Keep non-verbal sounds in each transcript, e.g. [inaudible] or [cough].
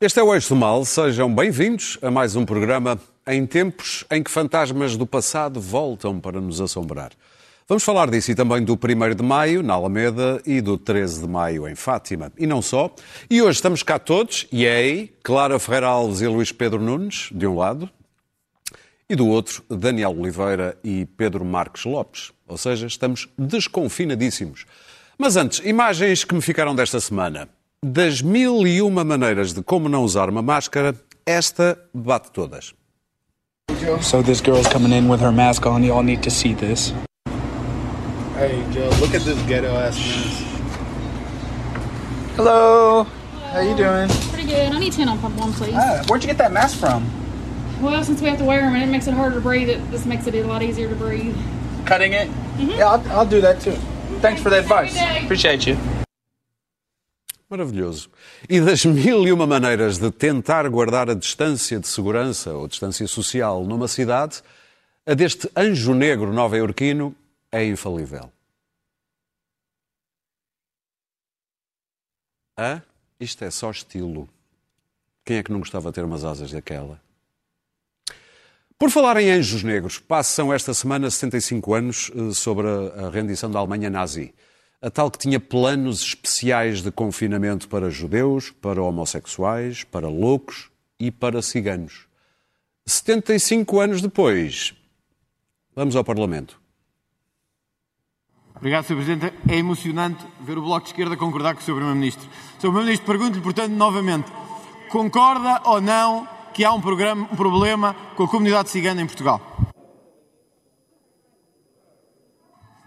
Este é o Eixo do Mal, sejam bem-vindos a mais um programa em tempos em que fantasmas do passado voltam para nos assombrar. Vamos falar disso e também do 1 de Maio, na Alameda, e do 13 de Maio, em Fátima. E não só. E hoje estamos cá todos, e é aí, Clara Ferreira Alves e Luís Pedro Nunes, de um lado, e do outro, Daniel Oliveira e Pedro Marques Lopes. Ou seja, estamos desconfinadíssimos. Mas antes, imagens que me ficaram desta semana. Das mil e uma maneiras de como não usar uma máscara, esta bate todas. So this girl's coming in with her mask on. You all need to see this. Hey, Joe, look at this ghetto ass mess. Hello. How you doing? Pretty good. I need 10 on pump one, please. Ah, where'd you get that mask from? Well, since we have to wear them and it makes it harder to breathe, it this makes it a lot easier to breathe. Cutting it? Yeah, I'll, I'll do that too. Thanks for the advice. Have a good day. Appreciate you. Maravilhoso. E das mil e uma maneiras de tentar guardar a distância de segurança ou distância social numa cidade, a deste anjo negro nova-iorquino é infalível. Hã? Isto é só estilo. Quem é que não gostava de ter umas asas daquela? Por falar em anjos negros, passam esta semana 75 anos eh, sobre a rendição da Alemanha nazi. A tal que tinha planos especiais de confinamento para judeus, para homossexuais, para loucos e para ciganos. 75 anos depois, vamos ao Parlamento. Obrigado, Sr. Presidente. É emocionante ver o Bloco de Esquerda concordar com o Sr. Primeiro-Ministro. Sr. Primeiro-Ministro, pergunto-lhe, portanto, novamente, concorda ou não que há um, programa- um problema com a comunidade cigana em Portugal?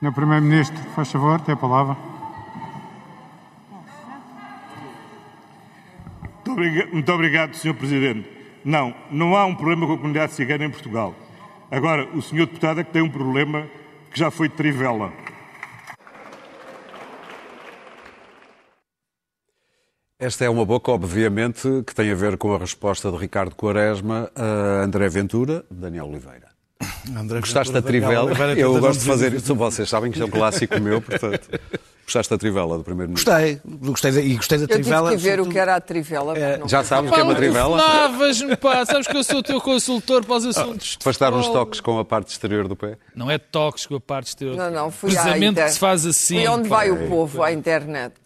Senhor Primeiro-Ministro, faz favor, tem a palavra. Muito obriga- Muito obrigado, Sr. Presidente. Não, não há um problema com a comunidade cigana em Portugal. Agora, o Sr. Deputado é que tem um problema que já foi de trivela. Esta é uma boca, obviamente, que tem a ver com a resposta de Ricardo Quaresma a André Ventura, Daniel Oliveira. Gostaste da trivela? Eu gosto de fazer isso. Vocês sabem que isto é um clássico meu, portanto. Gostaste da trivela do primeiro-ministro? Gostei, gostei da- e gostei da Eu tive trivela. que ver o que era a trivela. não- Já sabes o que é uma trivela? Lavas-me, pá, sabes que eu sou o teu consultor para os assuntos. de Afastar uns toques com a parte exterior do pé? Não é toques com a parte exterior. Não, não, fui à inter- que se faz assim. Fui onde pá. vai o povo, à internet. [laughs]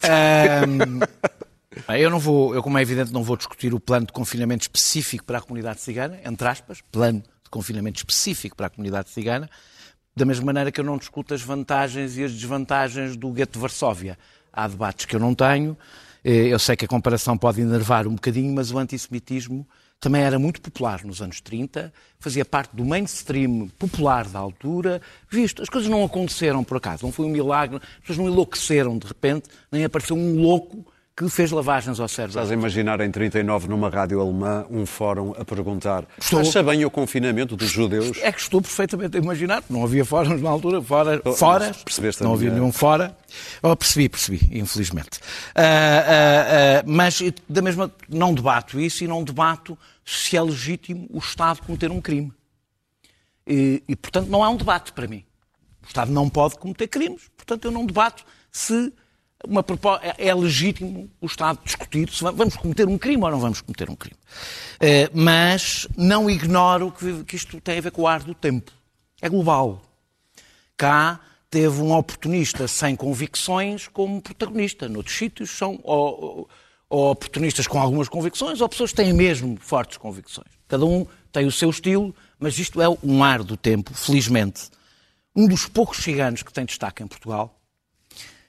Bem, eu não vou, eu como é evidente não vou discutir o plano de confinamento específico para a comunidade cigana, entre aspas, plano de confinamento específico para a comunidade cigana, da mesma maneira que eu não discuto as vantagens e as desvantagens do gueto de Varsóvia. Há debates que eu não tenho, eh, eu sei que a comparação pode enervar um bocadinho, mas o antissemitismo também era muito popular nos anos 30, fazia parte do mainstream popular da altura. Visto, as coisas não aconteceram por acaso, não foi um milagre, as pessoas não enlouqueceram de repente, nem apareceu um louco que fez lavagens ao cérebro. Estás a imaginar em 39, numa rádio alemã, um fórum a perguntar Estou. acha bem o confinamento dos judeus? É que estou perfeitamente a imaginar, não havia fóruns na altura, fora, Oh, fora, percebeste não havia nenhum fora. Oh, percebi, percebi, infelizmente. Ah, ah, ah, mas da mesma, não debato isso e não debato se é legítimo o Estado cometer um crime. E, e, portanto, não há um debate para mim. O Estado não pode cometer crimes, portanto, eu não debato se uma é é legítimo o Estado discutir se va- vamos cometer um crime ou não vamos cometer um crime. Eh, mas não ignoro que isto tem a ver com o ar do tempo. É global. Cá teve um oportunista sem convicções como protagonista. Noutros sítios são ou, ou oportunistas com algumas convicções ou pessoas que têm mesmo fortes convicções. Cada um tem o seu estilo, mas isto é um ar do tempo, felizmente. Um dos poucos ciganos que tem destaque em Portugal,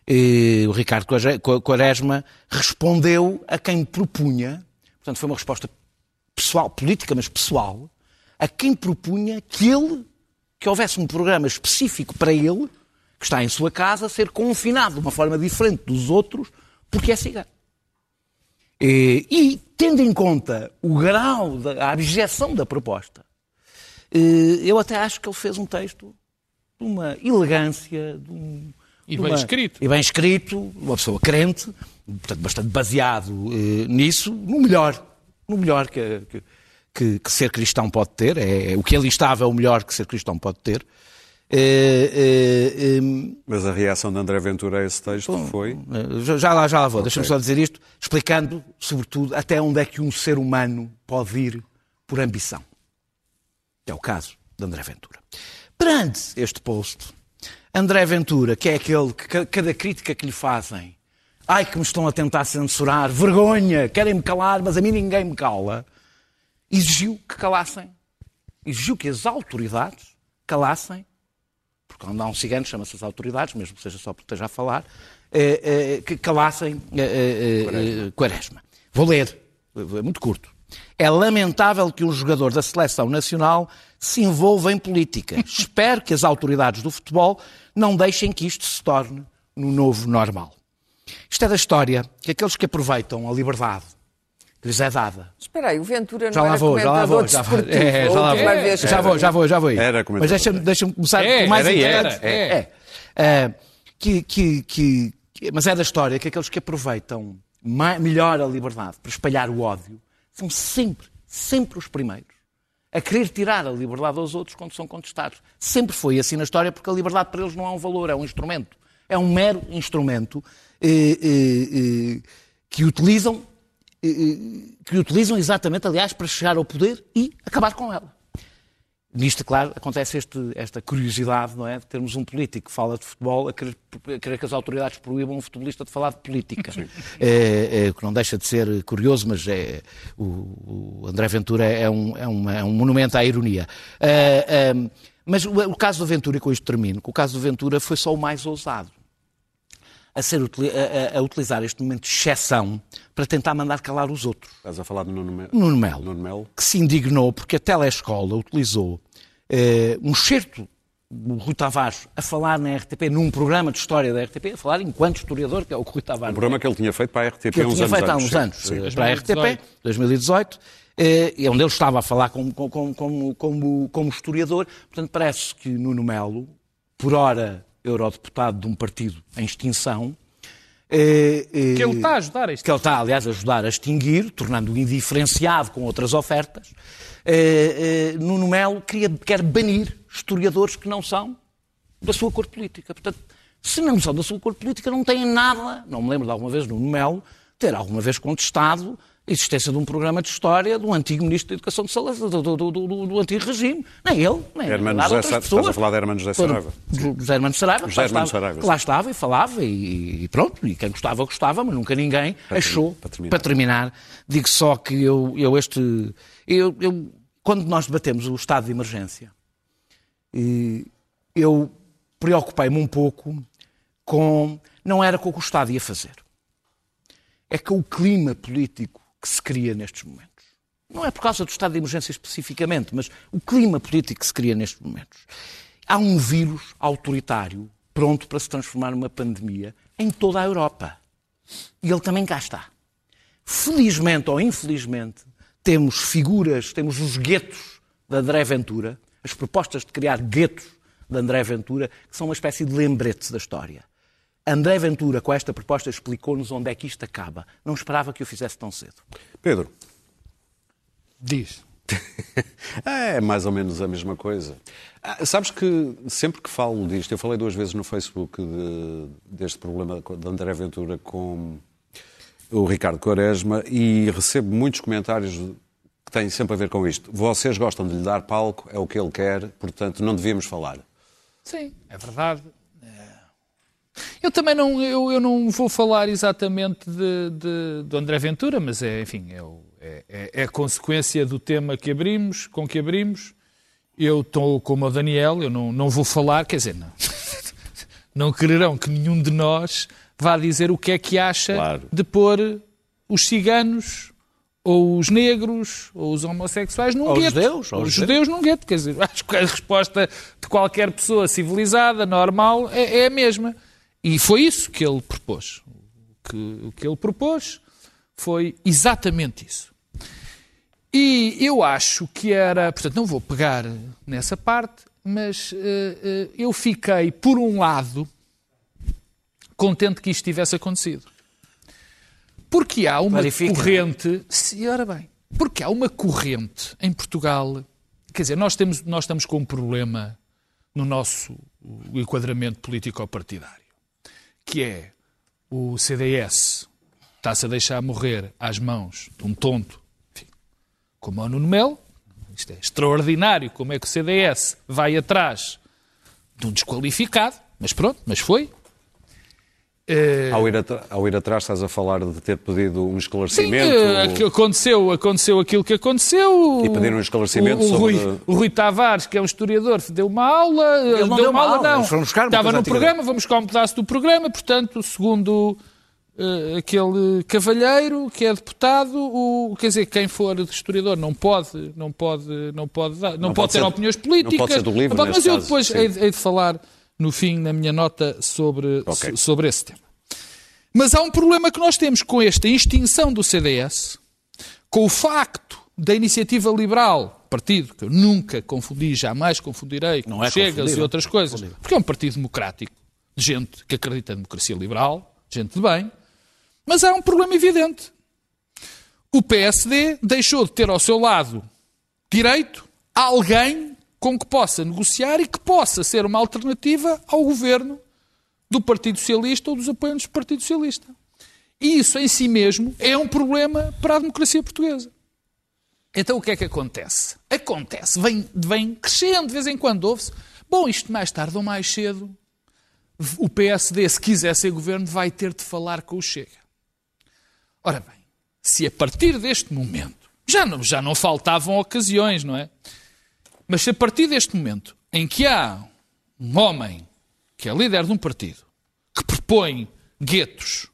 o Ricardo Quare- Quaresma, respondeu a quem propunha, portanto foi uma resposta pessoal, política, mas pessoal, a quem propunha que ele, que houvesse um programa específico para ele, que está em sua casa, ser confinado de uma forma diferente dos outros, porque é cigano. E, e, tendo em conta o grau, da, abjeção da proposta, eh, eu até acho que ele fez um texto de uma elegância, de um, E bem uma- escrito. E bem escrito, uma pessoa crente, portanto, bastante baseado eh, nisso, no melhor, no melhor que, que, que- que ser cristão pode ter. É, o que ali estava é o melhor que ser cristão pode ter. Eh, eh, Mas a reação de André Ventura a esse texto foi. já, lá, já lá vou. Deixa-me só dizer isto, explicando, sobretudo, até onde é que um ser humano pode ir por ambição. Que é o caso de André Ventura. Perante este post, André Ventura, que é aquele que ca- cada crítica que lhe fazem, ai que me estão a tentar censurar, vergonha, querem-me calar, mas a mim ninguém me cala, exigiu que calassem, exigiu que as autoridades calassem. Porque quando há um cigano, chama-se as autoridades, mesmo que seja só porque esteja a falar, eh, eh, que calassem eh, Quaresma. Vou ler, é muito curto. É lamentável que um jogador da seleção nacional se envolva em política. [laughs] Espero que as autoridades do futebol não deixem que isto se torne no novo normal. Isto é da história que aqueles que aproveitam a liberdade que lhes é dada Espera aí, o Ventura não já lá era vou, já lá vou, já vou. É, já lá vou. que Já vou, já vou, já vou. aí. Era Mas deixa-me deixa começar É, por mais era, importante. era, é. É. É, que, que, que, que- mas é da história que aqueles que aproveitam melhor a liberdade para espalhar o ódio são sempre, sempre os primeiros a querer tirar a liberdade aos outros quando são contestados. Sempre foi assim na história, porque a liberdade para eles não é um valor, é um instrumento. É um mero instrumento eh, eh, eh, que utilizam eh, eh, que utilizam exatamente, aliás, para chegar ao poder e acabar com ela. Nisto, claro, acontece este- esta curiosidade, não é? De termos um político que fala de futebol a querer, a querer que as autoridades proíbam um futebolista de falar de política. É, é, que não deixa de ser curioso, mas é, o, o André Ventura é um, é uma- é um monumento à ironia. É, mas o, o caso do Ventura, e com isto termino, o caso do Ventura foi só o mais ousado a, ser, a- a- utilizar este momento de exceção para tentar mandar calar os outros. Estás a falar de Nuno Melo? Nuno Melo, Nuno Melo. que se indignou porque a telescola utilizou eh, um certo do Rui Tavares a falar na RTP, num programa de história da RTP, a falar enquanto historiador, que é o que o Rui Tavares Um programa que ele tinha feito para a RTP que eu uns tinha feito há uns anos sim. eh, para a RTP, 2018, eh, e onde ele estava a falar como, como, como, como historiador. Portanto, parece que Nuno Melo, por hora eurodeputado de um partido em extinção, eh, eh, Que ele está a ajudar a isto. que ele está, aliás, a ajudar a extinguir, tornando-o indiferenciado com outras ofertas, eh, Nuno Melo queria, quer banir historiadores que não são da sua cor política. Portanto, se não são da sua cor política, não têm nada. Não me lembro de alguma vez Nuno Melo ter alguma vez contestado a existência de um programa de história do antigo Ministro da Educação de Salazar, do, do, do, do- antigo regime. Nem ele, nem Hermano José estás a falar de Hermano José Saraiva. José Hermano Saraiva, que José lá Hermano estava- Saraiva, que lá estava e falava e, e pronto, e quem gostava, gostava, mas nunca ninguém achou, para terminar. para terminar, digo só que eu, eu este, eu, eu- quando nós debatemos o estado de emergência, eu preocupei-me um pouco com, não era com o que o Estado ia fazer, é com o clima político que se cria nestes momentos. Não é por causa do estado de emergência especificamente, mas o clima político que se cria nestes momentos. Há um vírus autoritário pronto para se transformar numa pandemia em toda a Europa. E ele também cá está. Felizmente ou infelizmente, temos figuras, temos os guetos de André Ventura, as propostas de criar guetos de André Ventura, que são uma espécie de lembrete da história. André Ventura, com esta proposta, explicou-nos onde é que isto acaba. Não esperava que o fizesse tão cedo. Pedro. Diz. [laughs] É mais ou menos a mesma coisa. Ah, sabes que sempre que falo disto, eu falei duas vezes no Facebook de- deste problema de André Ventura com o Ricardo Quaresma e recebo muitos comentários que têm sempre a ver com isto. Vocês gostam de lhe dar palco, é o que ele quer, portanto não devíamos falar. Sim, é verdade. Eu também não, eu, eu não vou falar exatamente de, de, do André Ventura, mas é, enfim, é, é, é- é a consequência do tema que abrimos, com que abrimos. Eu estou como o Daniel, eu não, não vou falar, quer dizer, não, [laughs] não quererão que nenhum de nós vá dizer o que é que acha Claro. de pôr os ciganos ou os negros ou os homossexuais num Ou os gueto. judeus, ou os os judeus num gueto. Quer dizer, [laughs] acho que a resposta de qualquer pessoa civilizada, normal, é, é a mesma. E foi isso que ele propôs. O que, o que ele propôs foi exatamente isso. E eu acho que era. Portanto, não vou pegar nessa parte, mas eh, eh, eu fiquei, por um lado, contente que isto tivesse acontecido. Porque há uma Clarifica. corrente. Se, ora bem, porque há uma corrente em Portugal. Quer dizer, nós, temos, nós estamos com um problema no nosso enquadramento político-partidário, que é o CDS está-se a deixar morrer às mãos de um tonto, enfim, como o Nuno Melo. Isto é extraordinário como é que o CDS vai atrás de um desqualificado, mas pronto, mas foi. Uh, ao, ir ao, ir atrás estás a falar de ter pedido um esclarecimento? Sim, uh, aconteceu, aconteceu aquilo que aconteceu. E pedir um esclarecimento o, o, sobre... Rui, o Rui Tavares, que é um historiador, deu uma aula. Ele não deu, deu uma aula, não. Estava no programa, vamos buscar um pedaço do programa, portanto, segundo uh, aquele cavalheiro que é deputado, o, quer dizer, quem for historiador não pode, não pode, não pode, dar, não, não pode, pode ter opiniões políticas. Não pode ser do livro, mas eu depois hei, hei, de falar no fim, na minha nota, sobre, okay. sobre esse tema. Mas há um problema que nós temos com esta extinção do CDS, com o facto da iniciativa liberal, partido que eu nunca confundi, jamais confundirei com é Chegas e outras coisas, porque é um partido democrático, de gente que acredita na democracia liberal, gente de bem, mas há um problema evidente. O PSD deixou de ter ao seu lado direito alguém com que possa negociar e que possa ser uma alternativa ao governo do Partido Socialista ou dos apoiantes do Partido Socialista. E isso em si mesmo é um problema para a democracia portuguesa. Então o que é que acontece? Acontece, vem, vem crescendo, de vez em quando ouve-se. Bom, isto mais tarde ou mais cedo, o PSD, se quiser ser governo, vai ter de falar com o Chega. Ora bem, se a partir deste momento, já não, já não faltavam ocasiões, não é? Mas se a partir deste momento em que há um homem que é líder de um partido que propõe guetos,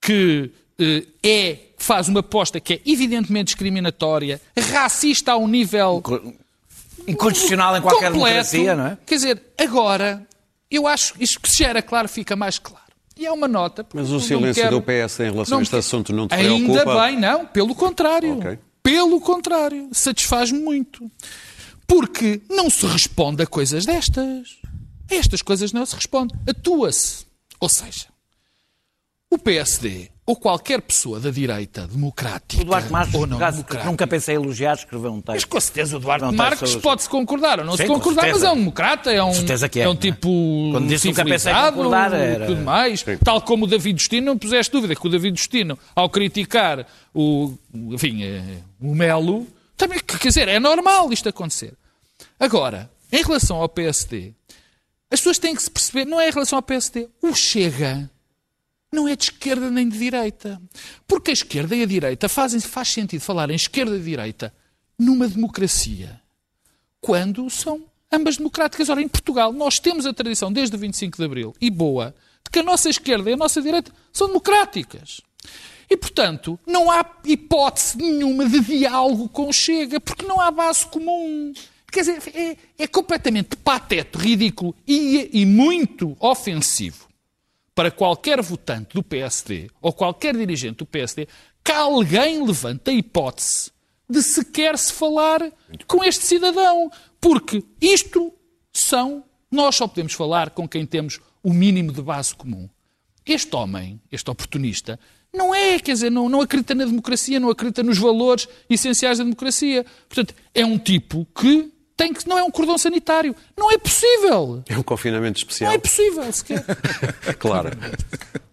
que eh, é, faz uma aposta que é evidentemente discriminatória, racista a um nível inconstitucional em qualquer completo, democracia, não é? Quer dizer, agora, eu acho que isto que se era claro fica mais claro. E é uma nota. Mas o silêncio quero... do PS em relação não a este assunto não te Ainda preocupa? bem, não. Pelo contrário. Okay. Pelo contrário. Satisfaz-me muito. Porque não se responde a coisas destas. A estas coisas não se responde. Atua-se. Ou seja, o PSD ou qualquer pessoa da direita democrática o Duarte Marques, ou não democrática, nunca pensei em elogiar, escreveu um texto. Mas com certeza o Duarte Marques pode-se concordar ou não Sim, se concordar, mas é um democrata, é um, é, é um tipo Quando disse nunca pensei concordar, era... tudo mais. Sim. Tal como o David Justino, não puseste dúvida que o David Justino, ao criticar o, enfim, eh, o Melo, também, quer dizer, é normal isto acontecer. Agora, em relação ao PSD, as pessoas têm que se perceber, não é em relação ao PSD, o Chega não é de esquerda nem de direita. Porque a esquerda e a direita fazem, faz sentido falar em esquerda e direita numa democracia quando são ambas democráticas. Ora, em Portugal, nós temos a tradição desde o 25 de Abril, e boa, de que a nossa esquerda e a nossa direita são democráticas. E, portanto, não há hipótese nenhuma de diálogo com Chega, porque não há base comum. Quer dizer, é, é completamente patético, ridículo e, e muito ofensivo para qualquer votante do PSD ou qualquer dirigente do PSD que alguém levante a hipótese de sequer se falar com este cidadão. Porque isto são. Nós só podemos falar com quem temos o mínimo de base comum. Este homem, este oportunista, não é, quer dizer, não, não acredita na democracia, não acredita nos valores essenciais da democracia. Portanto, é um tipo que tem que, não é um cordão sanitário. Não é possível. É um confinamento especial. Não é possível sequer. [laughs] claro.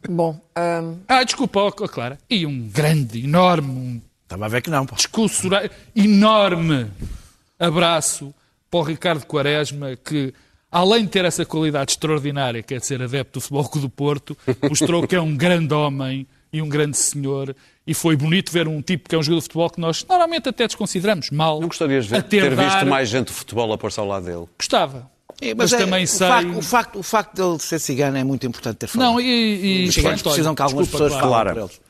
Bom. Um... Ah, desculpa, oh, Clara. E um grande, enorme. Um... Estava a ver que não. Pô. Discurso enorme abraço para o Ricardo Quaresma, que além de ter essa qualidade extraordinária, que é de ser adepto do Futebol Clube do Porto, mostrou que é um grande homem e um grande senhor e foi bonito ver um tipo que é um jogador de futebol que nós normalmente até desconsideramos mal. Não gostarias de ver, ter, ter visto mais gente de futebol a pôr-se ao lado dele? Gostava. É, mas, mas é, também o sei. Facto, o, facto, o facto dele ser cigano é muito importante ter falado. Não, e. e Os ciganos precisam que algumas desculpa, pessoas falem por eles.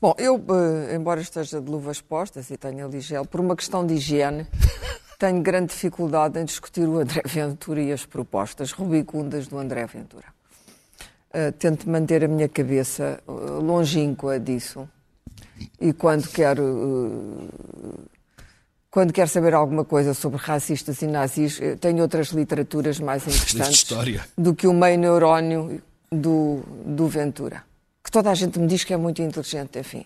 Bom, eu, eh, embora esteja de luvas postas e tenha ligel, por uma questão de higiene, [laughs] tenho grande dificuldade em discutir o André Ventura e as propostas rubicundas do André Ventura. Uh, tento manter a minha cabeça uh, longínqua disso e quando quero uh, quando quero saber alguma coisa sobre racistas e nazis, tenho outras literaturas mais interessantes do que o meio neurónio do, do Ventura, que toda a gente me diz que é muito inteligente, enfim.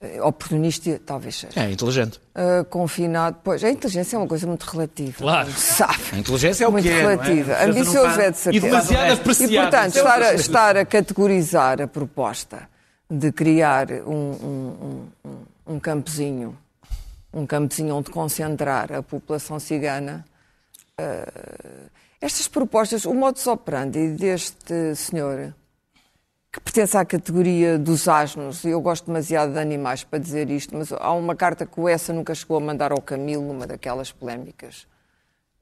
Eh, Oportunista, talvez seja. É inteligente. Uh, confinado, pois, a inteligência é uma coisa muito relativa. Claro. Sabe. A inteligência é o muito que é, é? relativa. Não Ambicioso é de certeza. E demasiado E, apreciado. portanto, Isso é estar a, estar a categorizar a proposta de criar um, um, um, um- campozinho, um campozinho onde concentrar a população cigana, uh, estas propostas, o modus operandi deste senhor, que pertence à categoria dos asnos, e eu gosto demasiado de animais para dizer isto, mas há uma carta que o Essa nunca chegou a mandar ao Camilo, numa daquelas polémicas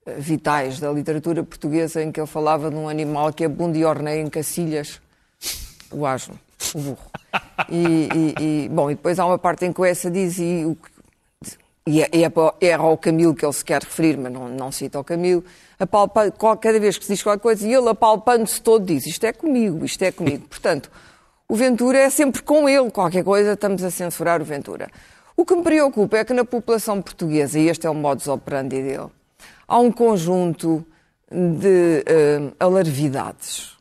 eh, vitais da literatura portuguesa, em que ele falava de um animal que abunda e orneia em cacilhas, o asno, o burro. E, e- e, bom, e depois há uma parte em que o Essa diz, e, o e é, é, ao Camilo que ele se quer referir, mas não, não cita o Camilo, apalpa, cada vez que se diz qualquer coisa, e ele apalpando-se todo diz, isto é comigo, isto é comigo. [laughs] Portanto, o Ventura é sempre com ele, qualquer coisa estamos a censurar o Ventura. O que me preocupa é que na população portuguesa, e este é o modus operandi dele, há um conjunto de eh, alarvidades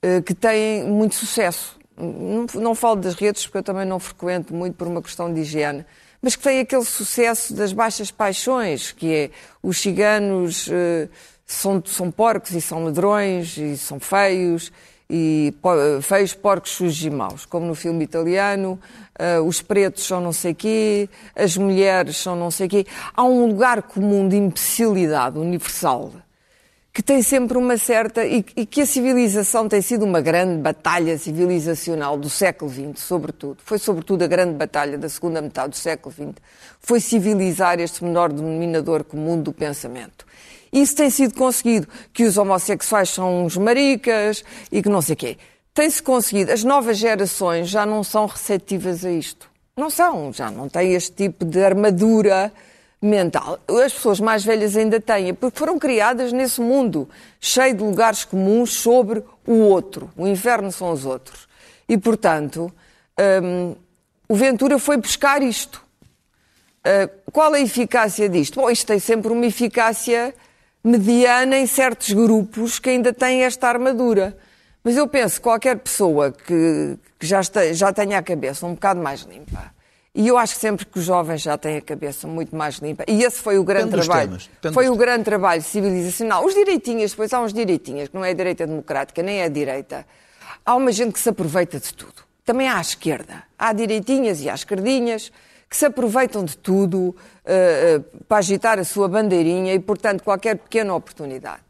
eh, que têm muito sucesso. Não, não falo das redes, porque eu também não frequento muito por uma questão de higiene, mas que têm aquele sucesso das baixas paixões, que é os ciganos eh, são, são porcos e são ladrões e são feios, e po- feios, porcos, sujos e maus, como no filme italiano, eh, os pretos são não sei quê, as mulheres são não sei quê. Há um lugar comum de imbecilidade universal que tem sempre uma certa. E, e que a civilização tem sido uma grande batalha civilizacional do século XX, sobretudo. Foi, sobretudo, a grande batalha da segunda metade do século XX. Foi civilizar este menor denominador comum do pensamento. Isso tem sido conseguido, que os homossexuais são uns maricas e que não sei quê. Tem-se conseguido. As novas gerações já não são receptivas a isto. Não são, já não têm este tipo de armadura mental. As pessoas mais velhas ainda têm, porque foram criadas nesse mundo cheio de lugares comuns sobre o outro. O inferno são os outros. E, portanto, hum, o Ventura foi buscar isto. Uh, qual a eficácia disto? Bom, isto tem sempre uma eficácia mediana em certos grupos que ainda têm esta armadura. Mas eu penso que qualquer pessoa que, que já, este- já tenha a cabeça um bocado mais limpa, e eu acho que sempre que os jovens já têm a cabeça muito mais limpa, e esse foi o grande Depende trabalho, foi o grande trabalho civilizacional. Os direitinhas, depois há uns direitinhas, que não é a direita democrática, nem é a direita. Há uma gente que se aproveita de tudo. Também há à esquerda. Há direitinhas e há esquerdinhas que se aproveitam de tudo eh, eh, para agitar a sua bandeirinha e, portanto, qualquer pequena oportunidade.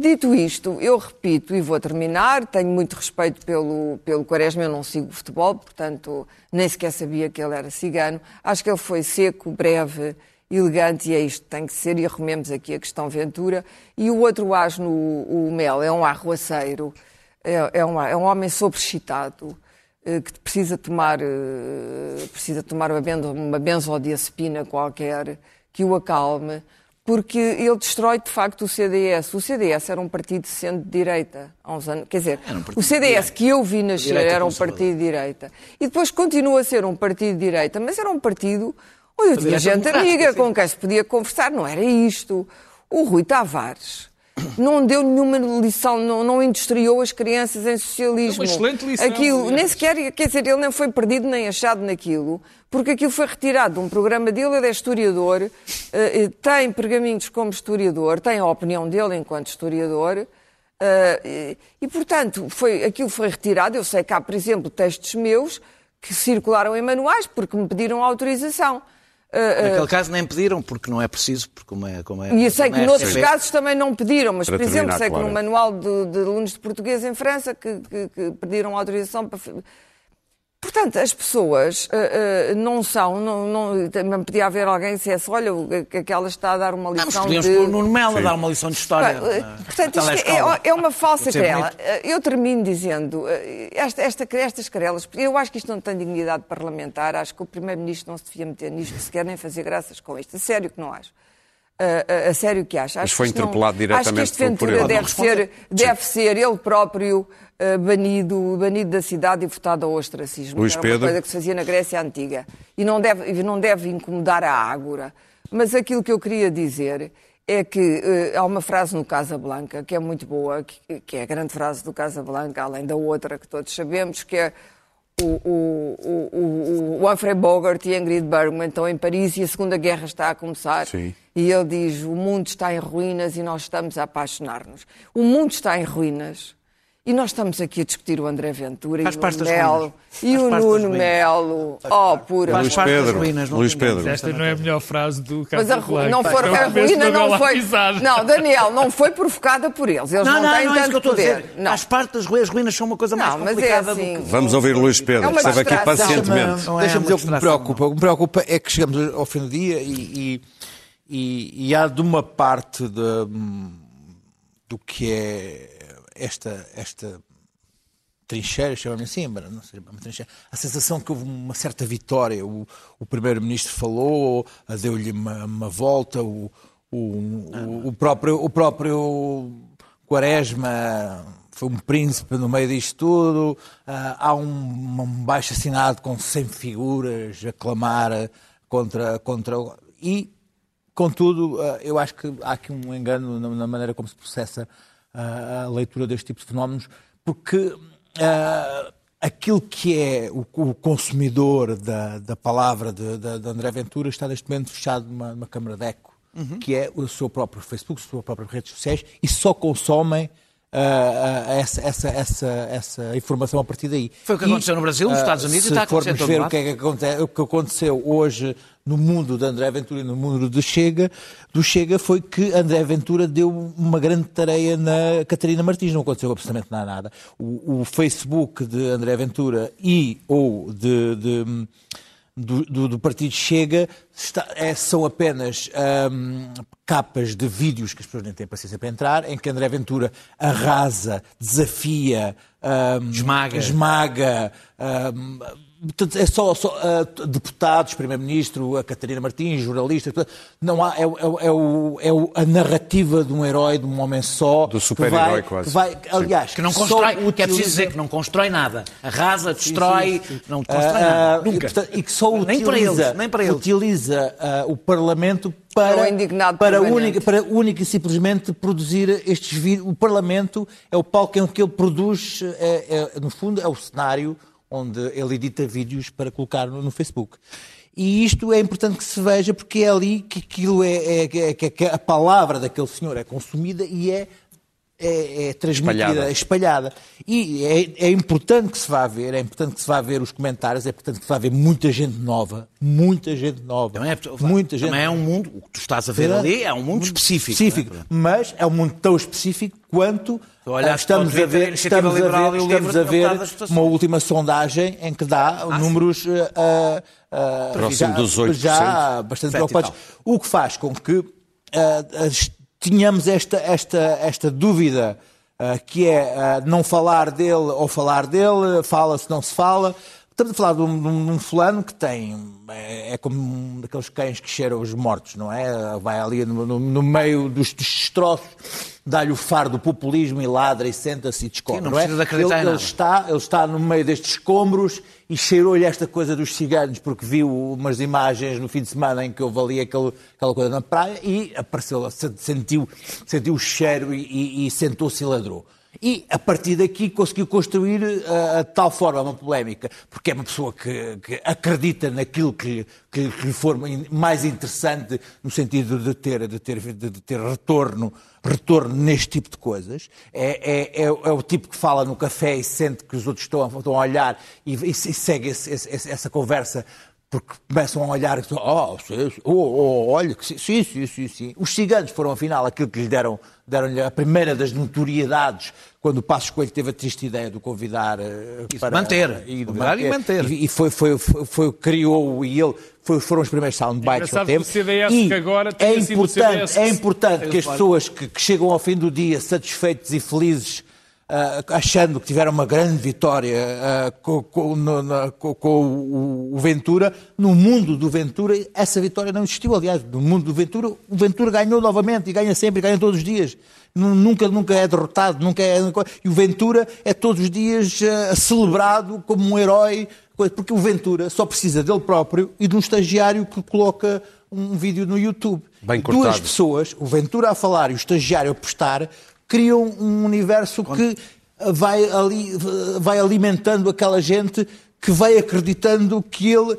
Dito isto, eu repito e vou terminar, tenho muito respeito pelo, pelo Quaresma, eu não sigo futebol, portanto nem sequer sabia que ele era cigano. Acho que ele foi seco, breve, elegante e é isto que tem que ser e arrumemos aqui a questão Ventura. E o outro asno, o, o Mel, é um arruaceiro, é, é, um, é um homem sobreexcitado eh, que precisa tomar, eh, precisa tomar uma, benzo, uma benzodiazepina qualquer que o acalme, porque ele destrói de facto o CDS. O CDS era um partido centro de direita há uns anos. Quer dizer, um o CDS que eu vi nascer era um partido de direita. E depois continua a ser um partido de direita, mas era um partido onde eu tinha gente amiga sim. com quem se podia conversar. Não era isto. O Rui Tavares não deu nenhuma lição, não, não industriou as crianças em socialismo. É uma excelente lição, Aquilo, aliás. nem sequer, quer dizer, ele nem foi perdido nem achado naquilo, porque aquilo foi retirado de um programa dele, ele é historiador, eh, eh, tem pergaminhos como historiador, tem a opinião dele enquanto historiador, eh, e, e, portanto, foi, aquilo foi retirado. Eu sei que há, por exemplo, textos meus que circularam em manuais porque me pediram autorização. Eh, eh, Naquele caso nem pediram, porque não é preciso, porque como é... Como é e eu sei que é noutros RTP, casos também não pediram, mas, Para por exemplo, terminar, sei que Clara. no manual de, de alunos de português em França que, que- que pediram autorização para. Portanto, as pessoas ah, ah, não são, não, não, também podia haver alguém que dissesse, olha, aquela está a dar uma Não, mas lição podíamos de... pôr o Nuno Melo a dar uma lição de história. Na- Portanto, na isto é, é uma falsa querela. bonito. Eu termino dizendo, esta, esta, estas querelas, eu acho que isto não tem dignidade parlamentar, acho que o Primeiro-Ministro não se devia meter nisto sequer, nem fazer graças com isto. A sério que não acho. A, a- a sério que acho. acho foi que isto não- interpelado Acho que diretamente este por- por ele. Ventura deve ser, deve ser ele próprio eh, banido, banido da cidade e votado ao ostracismo. Luís Era Pedro. uma coisa que se fazia na Grécia Antiga. E não deve, e não deve incomodar a Ágora. Mas aquilo que eu queria dizer é que eh, há uma frase no Casablanca que é muito boa, que, que é a grande frase do Casablanca, além da outra que todos sabemos, que é o, o, o, o, o Humphrey Bogart e Ingrid Bergman estão em Paris e a Segunda Guerra está a começar. Sim. E ele diz: o mundo está em ruínas e nós estamos a apaixonar-nos. O mundo está em ruínas. E nós estamos aqui a discutir o André Ventura Faz e o parte das Melo ruínas. e Faz o Nuno. Melo. Oh, pura. Faz Luís parte das Pedro, ruínas, não Luís. Pedro. Esta não é a melhor frase do Mas a Carlos ru- não for, É o a ruína não foi. Não, Daniel, não foi provocada por eles. Eles não, Não, não, têm não é isso que tanto a poder. dizer. Não. Faz parte das ruínas. As ruínas são uma coisa mais Não, mas é complicada assim. do que... Vamos ouvir Luís Pedro, É que esteve aqui pacientemente. Não é Deixa-me dizer o que me preocupa. O que me preocupa é que chegamos ao fim do dia e, e, e- há de uma parte de, do que é esta, esta trincheira, chama-me assim, mas não sei, uma trincheira. a sensação que houve uma certa vitória. O, o Primeiro-Ministro falou, deu-lhe uma, uma volta, o, o, o, o próprio, o próprio Quaresma foi um príncipe no meio disto tudo. Ah, há um, um baixo assinado com 100 figuras a clamar contra. contra e, contudo, ah, eu acho que há aqui um engano na, maneira como se processa ah, a leitura deste tipo de fenómenos, porque ah, aquilo que é o, consumidor da, da palavra de, de- de André Ventura está neste momento fechado numa, numa câmara de eco, que é o seu próprio Facebook, as suas próprias redes sociais, e só consomem ah, essa, essa, essa, essa informação a partir daí. Foi o que E, aconteceu no Brasil, nos ah, Estados Unidos e se está a acontecer todo ver o que é que o que aconteceu hoje no mundo de André Ventura e no mundo do Chega, do Chega foi que André Ventura deu uma grande tareia na Catarina Martins, não aconteceu absolutamente nada. nada. O, o Facebook de André Ventura e ou de, de- do, do- do Partido Chega está- é- são apenas ahm, capas de vídeos que as pessoas nem têm paciência para entrar, em que André Ventura arrasa, desafia, ahm, Esmaga. esmaga, ahm, portanto, é só, só, ah, deputados, Primeiro-Ministro, a Catarina Martins, jornalistas, não há, é, é, é, o- é o- a narrativa de um herói, de um homem só. Do super-herói, quase. que vai- aliás, Que não só constrói, que é preciso utiliza- dizer que não constrói nada. Arrasa, destrói, não constrói ah, nada. e, Nunca. portanto, e que só Nem utiliza, para eles, nem para eles. utiliza ah, o Parlamento para, indignado para, única, para única e simplesmente produzir estes vídeos. O Parlamento é o palco em que ele produz, é- é, no fundo, é o cenário onde ele edita vídeos para colocar no, no Facebook. E isto é importante que se veja porque é ali que aquilo é, é- é- que- que a palavra daquele senhor é consumida e é, é, é transmitida, Espalhada. é espalhada. E é, é importante que se vá ver, é importante que se vá ver os comentários, é importante que se vá ver muita gente nova, muita gente nova, Também é, muita gente também é um mundo, o que tu estás a ver ali é um mundo específico. específico, não é? mas é um mundo tão específico quanto ah, estamos a ver, estamos a ver, estamos a ver uma última sondagem em que dá números ah, ah, Próximo já, dos 8%. já bastante preocupantes. O que faz com que ah, as- tenhamos esta, esta, esta dúvida ah, que é ah, não falar dele ou falar dele, fala-se, não se fala. Estamos a falar de um, de um- fulano que tem. É, é como um daqueles cães que cheiram os mortos, não é? Vai ali no, no- no meio dos, destroços, dá-lhe o faro do populismo e ladra e senta-se e descobre. Sim, não não é? ele, ele está, ele está no meio destes escombros e cheirou-lhe esta coisa dos ciganos, porque viu umas imagens no fim de semana em que houve ali aquele, aquela coisa na praia e apareceu, se- sentiu, sentiu o cheiro e, e- e sentou-se e ladrou. E a partir daqui conseguiu construir ah, de tal forma uma polémica, porque é uma pessoa que, que acredita naquilo que, que, que lhe for mais interessante no sentido de ter, de ter, de ter retorno, retorno neste tipo de coisas. É, é, é, é o tipo que fala no café e sente que os outros estão, a- estão a olhar e, e segue esse- esse- essa conversa porque começam a olhar e dizem, oh, oh, oh, olha, que sim, sim, sim, sim. Os ciganos foram, afinal, aquilo que lhe deram, deram-lhe a primeira das notoriedades, quando o Passos Coelho teve a triste ideia de o convidar eh, Isso, para... manter. E de Convidar e manter. E, e foi, foi, foi, foi, criou e ele, foi, foram os primeiros soundbites que ele teve. CDS E que agora é importante, CDS é que- importante que as pessoas que, que chegam ao fim do dia satisfeitos e felizes achando que tiveram uma grande vitória ah, com, com- no- na- com- com o, o Ventura, no mundo do Ventura essa vitória não existiu. Aliás, no mundo do Ventura, o Ventura ganhou novamente e ganha sempre, ganha todos os dias. Nu- Nunca, nunca é derrotado, nunca é. E o Ventura é todos os dias ah, celebrado como um herói, porque o Ventura só precisa dele próprio e de um estagiário que coloca um vídeo no YouTube. Bem Duas cortado. pessoas, o Ventura a falar e o estagiário a postar, criam um universo que vai, ali, vai alimentando aquela gente que vai acreditando que ele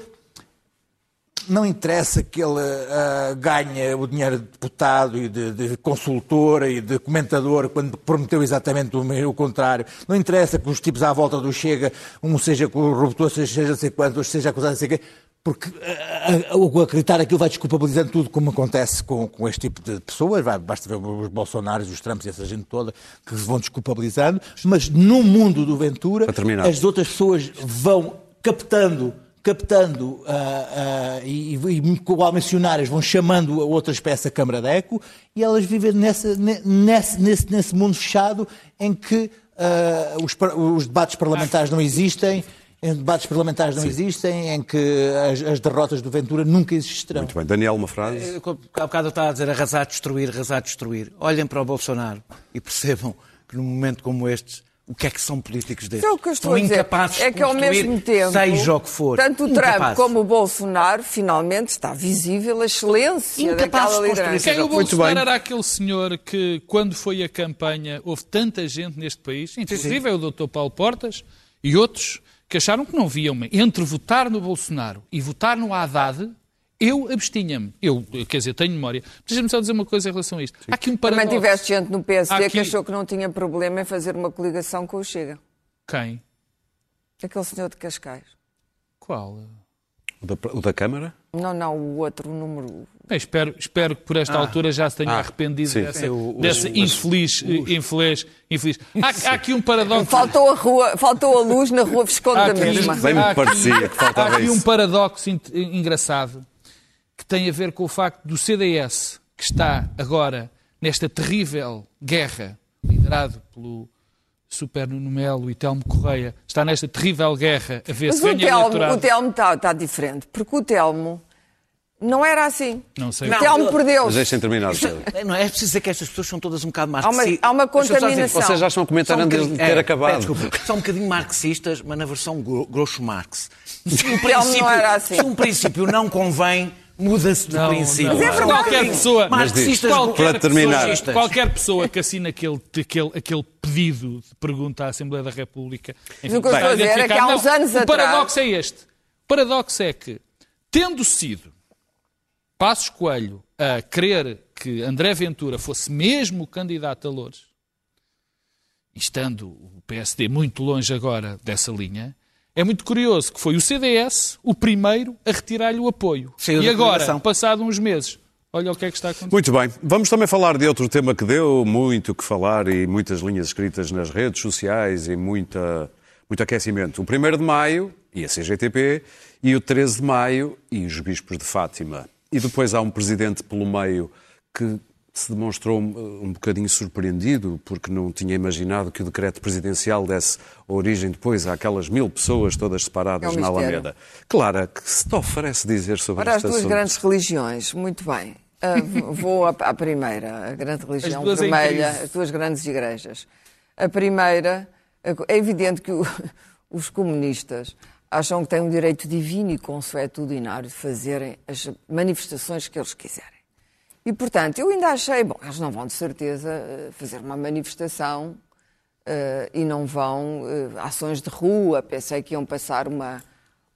não interessa que ele uh, ganhe o dinheiro de deputado e de, de, consultor e de comentador quando prometeu exatamente o, o, contrário. Não interessa que os tipos à volta do Chega, um seja corruptor, seja não sei quanto, outro seja acusado de sei quê, porque uh, acreditar aquilo vai desculpabilizando tudo, como acontece com, com este tipo de pessoas. Vai, basta ver os Bolsonaros, os Trumps e essa gente toda que se vão desculpabilizando. Mas no mundo do Ventura, as outras pessoas vão captando captando uh, uh, e, e missionárias vão chamando outras para essa Câmara de Eco e elas vivem nessa, nesse, nesse, nesse mundo fechado em que uh, os, os, debates parlamentares não existem, em debates parlamentares não Sim. existem, em que as, as, derrotas do Ventura nunca existirão. Muito bem. Daniel, uma frase? Há bocado eu estava a dizer arrasar, destruir, arrasar, destruir. Olhem para o Bolsonaro e percebam que num momento como este o que é que são políticos destes? Então, o que a dizer é que ao mesmo tempo, seja o que for. Tanto o Trump como o Bolsonaro, finalmente está visível a excelência daquela liderança. Quem o Bolsonaro era aquele senhor que, quando foi a campanha, houve tanta gente neste país, inclusive sim, sim. é o Dr. Paulo Portas e outros, que acharam que não viam entre votar no Bolsonaro e votar no Haddad, eu abstinha-me. Eu, quer dizer, tenho memória. Deixa-me só dizer uma coisa em relação a isto. Há aqui um paradoxo. Também tiveste gente no PSD aqui... que achou que não tinha problema em fazer uma coligação com o Chega. Quem? Aquele senhor de Cascais. Qual? O da, o da Câmara? Não, não, o outro, o número. Bem, espero, espero que por esta ah. altura já se tenha ah. arrependido sim. dessa, o, dessa infeliz, infeliz, infeliz. Há, há, aqui um paradoxo. Faltou a, rua, faltou a luz na rua Visconde da mesma. Bem me parecia que faltava Há aqui isso. um paradoxo engraçado que tem a ver com o facto do CDS, que está agora nesta terrível guerra, liderado pelo Super Nuno Melo e Telmo Correia, está nesta terrível guerra a ver Mas se ganha o Telmo, eleitorado. O Telmo está, está diferente, porque o Telmo não era assim. Não sei. O Telmo perdeu. Mas deixem terminar. Não é preciso dizer que estas pessoas são todas um bocado Há uma, há uma contaminação. Vocês já estão a comentar antes de ter é, acabado. Desculpa, são um bocadinho marxistas, mas na versão Groucho Marx. [laughs] Se um princípio, não era assim. se um princípio não convém, muda-se de não, princípio. Não, não. Qualquer pessoa, mas diz, qualquer, para terminar. Pessoa, qualquer pessoa que assina aquele, aquele, aquele pedido de pergunta à Assembleia da República. Enfim, o que eu estou a dizer é que há uns não, anos o atrás. O paradoxo é este. O paradoxo é que, tendo sido Passos Coelho a querer que André Ventura fosse mesmo candidato a Louros, e estando o PSD muito longe agora dessa linha, é muito curioso que foi o CDS o primeiro a retirar-lhe o apoio. e agora, passado uns meses, olha o que é que está a acontecer. Muito bem. Vamos também falar de outro tema que deu muito o que falar e muitas linhas escritas nas redes sociais e muita, muito aquecimento. O 1 de maio e a CGTP e o 13 de maio e os bispos de Fátima. E depois há um presidente pelo meio que se demonstrou um bocadinho surpreendido porque não tinha imaginado que o decreto presidencial desse origem depois àquelas mil pessoas todas separadas é na Alameda. Clara, que se te oferece dizer sobre Para este as duas assunto? grandes religiões, muito bem. Uh, vou à, à, primeira, a grande religião duas vermelha, as duas grandes igrejas. A primeira, é evidente que o, os comunistas acham que têm um direito divino e consuetudinário de fazerem as manifestações que eles quiserem. E, portanto, eu ainda achei, bom, eles não vão de certeza eh, fazer uma manifestação uh, e não vão uh, ações de rua. Pensei que iam passar uma,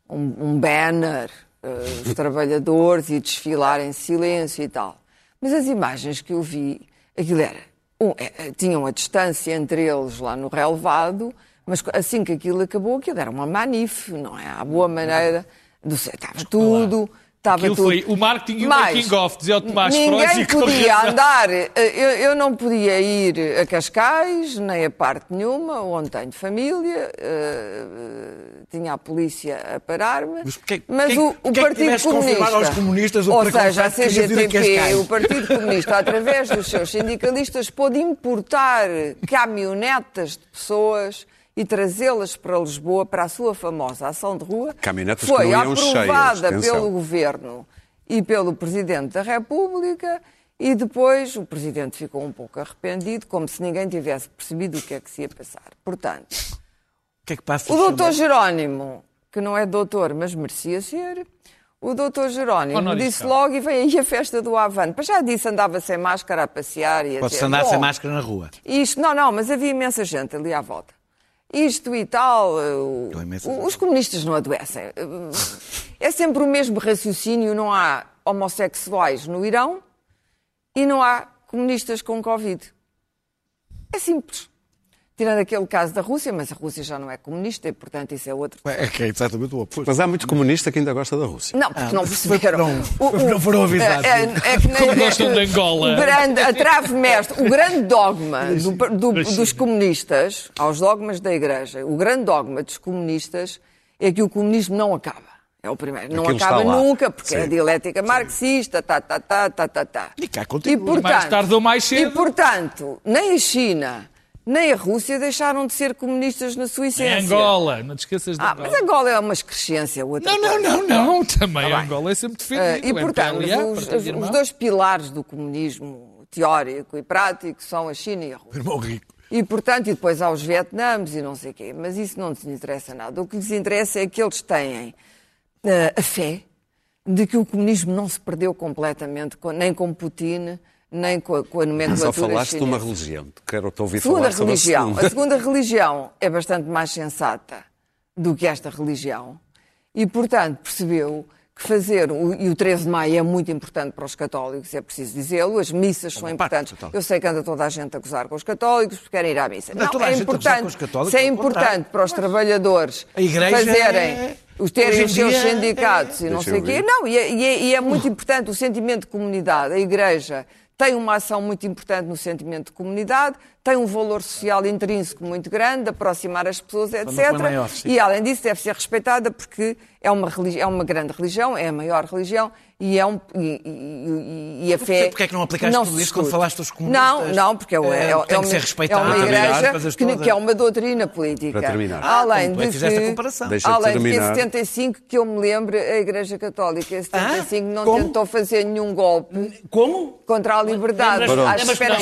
um, um banner uh, dos [laughs] trabalhadores e desfilar em silêncio e tal. Mas as imagens que eu vi, aquilo era, um, é, tinham a distância entre eles lá no relevado, mas assim que aquilo acabou, aquilo era uma manif, não é? À boa maneira, do, estava tudo Estava Aquilo tudo. foi o marketing e o making of, dizia o Tomás Ninguém podia andar, eu, eu, não podia ir a Cascais, nem a parte nenhuma, onde tenho família, uh, tinha a polícia a parar-me, mas, porque, mas que, o, o que Partido é Comunista, aos comunistas, ou seja, a CGTP, o Partido Comunista, através dos seus sindicalistas, pôde importar caminhonetas de pessoas e trazê-las para Lisboa para a sua famosa ação de rua Caminhonetas foi que não iam aprovada cheias, pelo Governo e pelo Presidente da República e depois o Presidente ficou um pouco arrependido, como se ninguém tivesse percebido o que é que se ia passar. Portanto, o, que é que passa o doutor Jerónimo, que não é doutor, mas merecia ser, o doutor Jerónimo disse logo e vem aí a festa do Avante. Mas já disse, andava sem máscara a passear e a Pode-se andar "Bom, sem máscara na rua. Isto, não, não, mas havia imensa gente ali à volta. Isto e tal. eh, os comunistas não adoecem. Eh, É sempre o mesmo raciocínio, não há homossexuais no Irão e não há comunistas com Covid. É simples. Tirando aquele caso da Rússia, mas a Rússia já não é comunista e, portanto, isso é outro. É que é exatamente o oposto. Mas há muito comunista que ainda gosta da Rússia. Não, porque Ah, não perceberam. não- O- o- não foram avisados. É, é- é que nem- Como gostam de Angola. Grande, a trave mestre, o grande dogma do- do- dos comunistas, aos dogmas da Igreja, o grande dogma dos comunistas é que o comunismo não acaba. É o primeiro. Não Aquilo acaba nunca, porque é a Sim. dialética marxista, tá, tá, tá, tá, tá, tá. E cá E, continua. portanto, Mais tarde ou mais cedo. E, portanto, nem a China, nem a Rússia deixaram de ser comunistas na sua Em essência. Angola, não te esqueças de Ah, Angola. mas Angola é uma excrescência, outra Não, não, não, não. Também bem. Angola é sempre Eh, defendido. e, O portanto, MPLA, os, Partido os dois pilares do comunismo teórico e prático são a China e a Rússia. Irmão rico. E, portanto, e depois há os Vietnãs e não sei o quê. Mas isso não lhes interessa nada. O que lhes interessa é que eles têm eh, a fé de que o comunismo não se perdeu completamente, com- nem com Putin, nem com a, com a nomenclatura Só falaste de uma chinesa. religião. Quero te ouvir Segunda falar sobre a religião. segunda. A segunda religião é bastante mais sensata do que esta religião. E, portanto, percebeu que fazer, e o 13 de maio é muito importante para os católicos, é preciso dizê-lo, as missas são Uma parte importantes. Eu sei que anda toda a gente a gozar com os católicos porque querem ir à missa. Não, Não, é importante, se é importante para os trabalhadores fazerem, é- os terem os seus dia sindicatos e não Deixa sei o quê. Não, é, e é- e é muito importante o sentimento de comunidade. A Igreja tem uma ação muito importante no sentimento de comunidade, tem um valor social intrínseco muito grande, de aproximar as pessoas, etc. maior, e além disso deve ser respeitada porque é uma, religi- é uma grande religião, é a maior religião e, é um, e, e- e- a fé. Porque é que não aplicaste tudo se isso quando falaste dos comunistas? Não, não, porque é, o- Eh, é, tem é que ser uma, respeitado. é uma igreja que, que é uma doutrina política. Para terminar. Ah, Além tu de que, comparação. Além de que em terminar. 75, que eu me lembro, a Igreja Católica em 75 não Como? tentou fazer nenhum golpe Como? contra a liberdade. Lembras- Ah, lembras espera não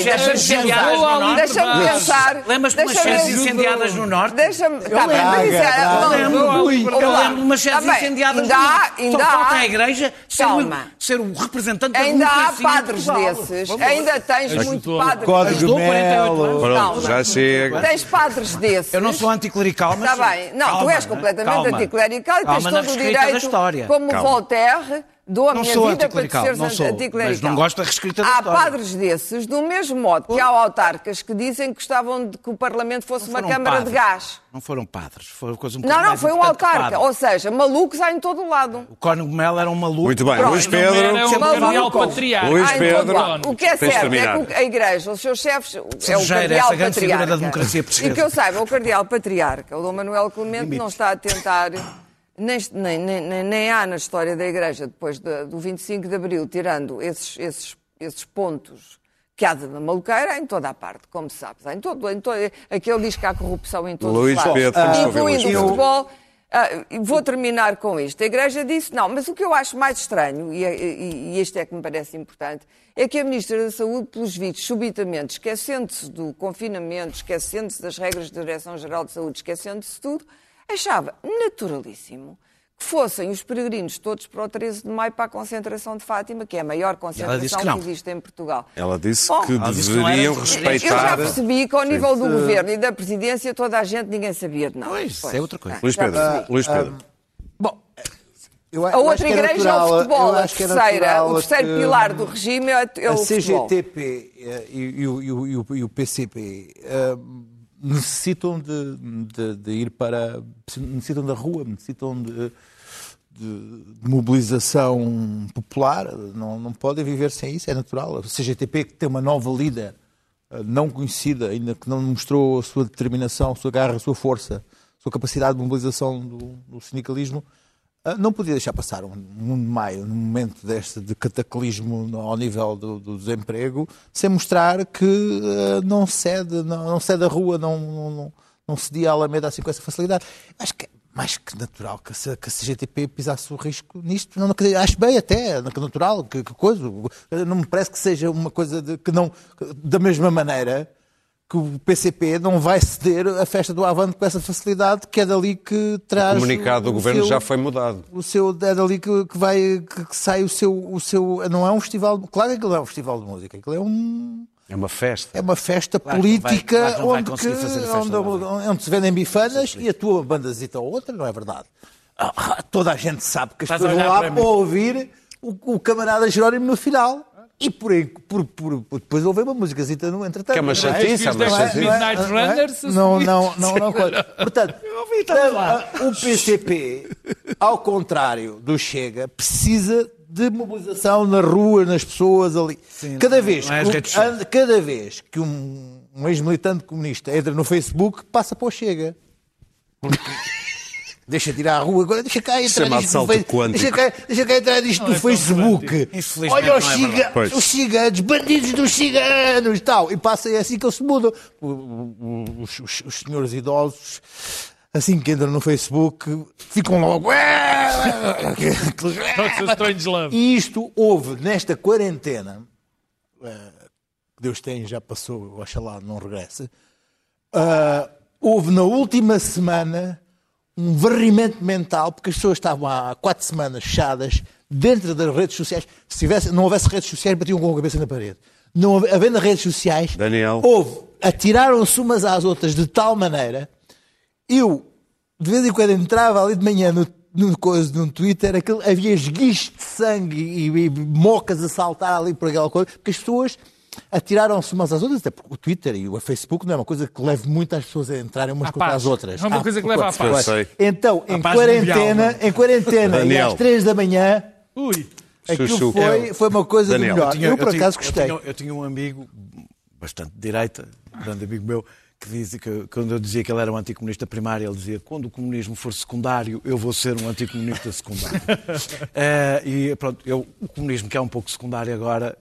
norte? Deixa-me pensar. Lembras-te de umas fezes incendiadas no norte? Deixa-me. Está bem, mas isso é. Eu lembro, de umas bem, incendiadas no há, norte. ainda Só falta há. a igreja ser, o representante da Ainda há padres desses, ainda tens muito padres. Código Ajudou 48 Melo. já chega. Tens padres desses. Eu não sou anticlerical, mas... Está bem. Não, tu Calma, és completamente calma. anticlerical e tens todo o direito, como Calma. Voltaire, dou a Não minha sou vida para seres não sou, anticlerical. mas não gosto da reescrita da Há história. padres desses, do mesmo modo que há autarcas que dizem que gostavam de que o Parlamento fosse uma Câmara padres. de Gás. Não foram padres, foi coisa um Não, não, foi um autarca. Ou seja, malucos há em todo o lado. O Cónigo Melo era um maluco. Muito bem, Pronto, Luís Não era Pedro. um cardeal patriarca. Luís Pedro. o. O que é certo é que a Igreja, os seus chefes, é o cardeal patriarca. da democracia. E que eu saiba, o cardeal patriarca, o Dom Manuel Clemente, não está a tentar, nem, nem, nem, nem- há na história da Igreja, depois de- do 25 de Abril, tirando esses, esses, esses pontos que há de maluqueira, em toda a parte, como sabes. Em todo, em todo, aqui ele diz que há corrupção em todos Luís os lados. Pedro, ouvir incluindo o futebol. Ah, vou terminar com isto. A Igreja disse não, mas o que eu acho mais estranho, e, e, e este é que me parece importante, é que a Ministra da Saúde, pelos vistos, subitamente, esquecendo-se do confinamento, esquecendo-se das regras da Direção-Geral de Saúde, esquecendo-se de tudo, achava naturalíssimo que fossem os peregrinos todos para o 13 de maio para a concentração de Fátima, que é a maior que concentração não. que existe em Portugal. Ela disse Bom, que que deveriam assim. eu já respeitar. percebi que ao nível do governo e da presidência toda a gente ninguém sabia de nada. Pois, isso é outra coisa. Ah, Luís Pedro. percebi. Luís Pedro. Bom, eu, A outra igreja é o futebol, a terceira, o terceiro que, pilar do regime é, é a o futebol. CGTP eh, e, e o- e o- e o- e o PCP eh, necessitam de, de- de ir para. necessitam da rua, necessitam de, de- mobilização popular. Não, não podem viver sem isso, é natural. A CGTP que tem uma nova líder eh, não conhecida, ainda que não mostrou a sua determinação, a sua garra, a sua força, a sua capacidade de mobilização do, do sindicalismo, não podia deixar passar um 1 de maio, num momento deste de cataclismo ao nível do, do desemprego, sem mostrar que ah, não cede, não, não cede a rua, não, não, não, cedia a Alameda assim com essa facilidade. Acho que é mais que natural que a, que a CGTP pisasse o risco nisto. Não, acho bem até, que natural, que, que coisa. Não me parece que seja uma coisa de, que não, da mesma maneira que o PCP não vai ceder a festa do Avante com essa facilidade, que é dali que traz. O comunicado do o governo seu- já foi mudado. o seu é dali que, que vai que, que sai o seu o seu não é um festival claro que aquilo não é um festival de música aquilo é um É uma festa. É uma festa Claro política vai onde, que- onde, Nova onde se vendem bifanas e a tua bandazita ou outra, não é verdade? Ah, ah, toda a gente sabe que as Estás pessoas vão lá para ouvir o, o camarada Jerónimo no final. E por, aí- por, por, por- depois ouvir uma musicazita no entretanto. Que é uma não chatice, é uma Não é? chatice. Não é? Midnight Não é? Runners, Não, assim. não, não, não. coisa. Portanto, [laughs] a- o PCP, ao contrário do Chega, precisa de mobilização na rua, nas pessoas ali. cada, vez, não é que- redes sociais. cada vez que um, um ex-militante comunista entra no Facebook, passa para o Chega. Porque Deixa tirar a rua agora, deixa cá entrar Chamado nisto no salto Face- quântico. deixa cá, deixa cá entrar nisto no Facebook. Infelizmente Olha os, é ciga-. Pois. os ciganos, bandidos dos ciganos e tal. E passa é assim que eles se mudam. Os, os- os senhores idosos, assim que entram no Facebook, ficam logo. Love. [laughs] E isto houve nesta quarentena, eh, que Deus tem, já passou, oxalá não regresse, ah, houve na última semana um varrimento mental, porque as pessoas estavam há quatro semanas fechadas dentro das redes sociais. Se tivesse, não houvesse redes sociais, batiam com a cabeça na parede. Não havendo redes sociais, Daniel. houve, atiraram-se umas às outras de tal maneira eu, de vez em quando, entrava ali de manhã no, no, coisa, no Twitter, aquele, havia esguichos de sangue e, e mocas a saltar ali por aquela coisa, porque as pessoas atiraram-se umas às outras, até porque o Twitter e o Facebook não é uma coisa que leve muito as pessoas a entrarem umas À contra paz. as outras. É uma Ah, coisa que leva à paz. Eu sei. Então, em paz quarentena, mundial, em quarentena, e às três da manhã, Ui. aquilo Chuchu. foi, foi uma coisa Daniel. do melhor. tinha- eu, por tinha- acaso, gostei. Eu tinha, eu tinha um amigo, bastante de direita, um grande amigo meu, que dizia que quando eu dizia que ele era um anticomunista primário, ele dizia quando o comunismo for secundário, eu vou ser um anticomunista secundário. [laughs] Eh, e pronto, eu, o comunismo que é um pouco secundário agora,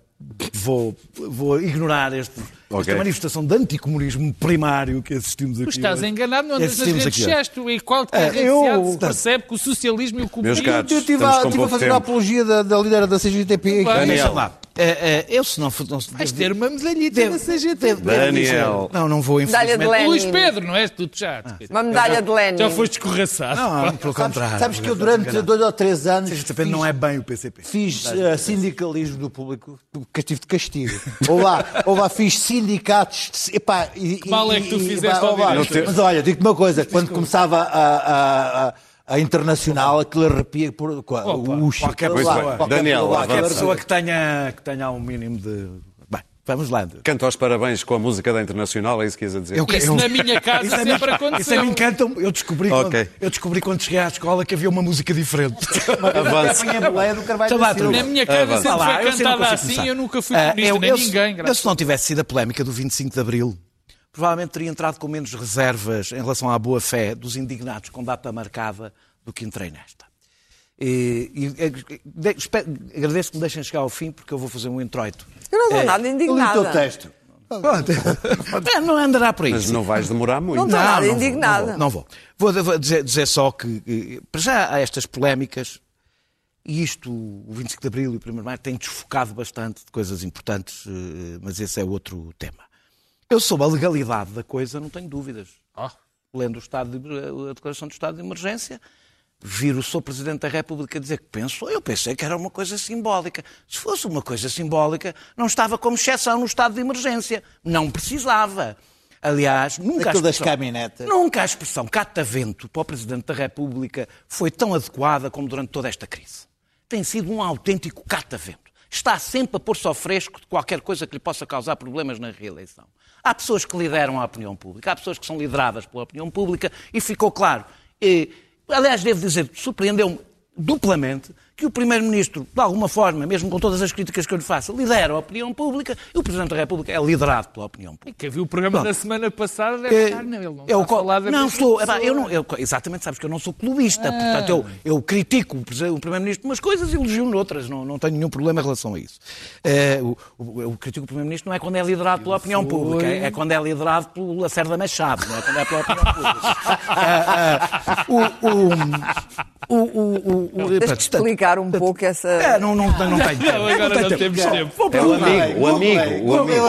vou, vou ignorar este, Ok. esta manifestação de anticomunismo primário que assistimos aqui. Tu estás enganado, não andas nas redes aqui sociais. Tu, em qualquer É, eu- percebe que o socialismo e o Meus comunismo... caros, Eu estive a, a fazer a apologia da, da líder da CGTP. Vai. Daniel. Deixa lá. Eh, eh, eu se não se- Vais ter uma medalhita Devo- da CGT. Daniel. Não, não vou, de infelizmente. Luís Pedro, não és? Tu já. Uma medalha de Lenin. Já foste escorraçado. Não, pelo contrário. Sabes que eu durante dois ou três anos CGTP não é bem o PCP. fiz eh, sindicalismo do público, estive de castigo. Ou lá, ou lá fiz sindicatos. de- Epá, e, mal é que tu e- fizeste ao? Mas olha, digo-te uma coisa: quando começava a, a, internacional, aquilo arrepia por. Opa, o qualquer lá, pessoa. qualquer Daniel, pessoa lá. Qualquer pessoa que tenha, que tenha um mínimo de. Bem, vamos lá. Canta os parabéns com a música da Internacional, é isso que ias a dizer? Eu- Isso na minha casa Isso sempre mim- aconteceu. Isso a mim encanta Eu descobri, Ok. quando, eu descobri quando cheguei à escola que havia uma música diferente. [laughs] Avança. Lá. Na minha casa Ah, sempre lá, foi eu cantada assim começar. eu nunca fui Ah, comunista, eu- nem eu- ninguém. Eu, se não tivesse sido a polémica do 25 de Abril, provavelmente teria entrado com menos reservas em relação à boa-fé dos indignados com data marcada do que entrei nesta. E, e, e, de- espero- agradeço que me deixem chegar ao fim, porque eu vou fazer um introito. Eu não estou É, nada Eu li o teu indignada. texto. É, não andará por aí. Mas não vais demorar muito. Não estou nada vou, indignada. Não vou. Não vou. Vou, vou dizer, dizer só que, eh, para já há estas polémicas, e isto, o 25 de Abril e o 1 de Maio, têm desfocado bastante de coisas importantes, eh, mas esse é outro tema. Eu sobre a legalidade da coisa não tenho dúvidas. Lendo o estado de, a declaração do estado de emergência, vir o Sr. Presidente da República dizer que pensou, eu pensei que era uma coisa simbólica. Se fosse uma coisa simbólica, não estava como exceção no estado de emergência. Não precisava. Aliás, nunca a das expressão- caminhonetas. Nunca a expressão catavento para o Presidente da República foi tão adequada como durante toda esta crise. Tem sido um autêntico catavento. Está sempre a pôr-se ao fresco de qualquer coisa que lhe possa causar problemas na reeleição. Há pessoas que lideram a opinião pública, há pessoas que são lideradas pela opinião pública e ficou claro. E, aliás, devo dizer, surpreendeu-me duplamente que o Primeiro-Ministro, de alguma forma, mesmo com todas as críticas que eu lhe faço, lidera a opinião pública e o Presidente da República é liderado pela opinião pública. Quem viu o programa Pronto. da semana passada deve É, estar, não, ele não eu falar da não epá, pessoa. eu não, eu- exatamente, sabes que eu não sou clubista, Ah. portanto eu, eu critico o, o Primeiro-Ministro umas coisas e elogio noutras, não, não tenho nenhum problema em relação a isso. Eh, o, o- eu critico o Primeiro-Ministro não é quando é liderado pela opinião pública, é, é quando é liderado pelo Lacerda Machado, não é quando é pela opinião pública. [laughs] Ah, ah, o, o, o, o, o, o, portanto, explicar um pouco essa. é, não, não, não, não tenho tempo. Não, agora não tempo. temos tempo. Vou É o amigo, o amigo, o amigo.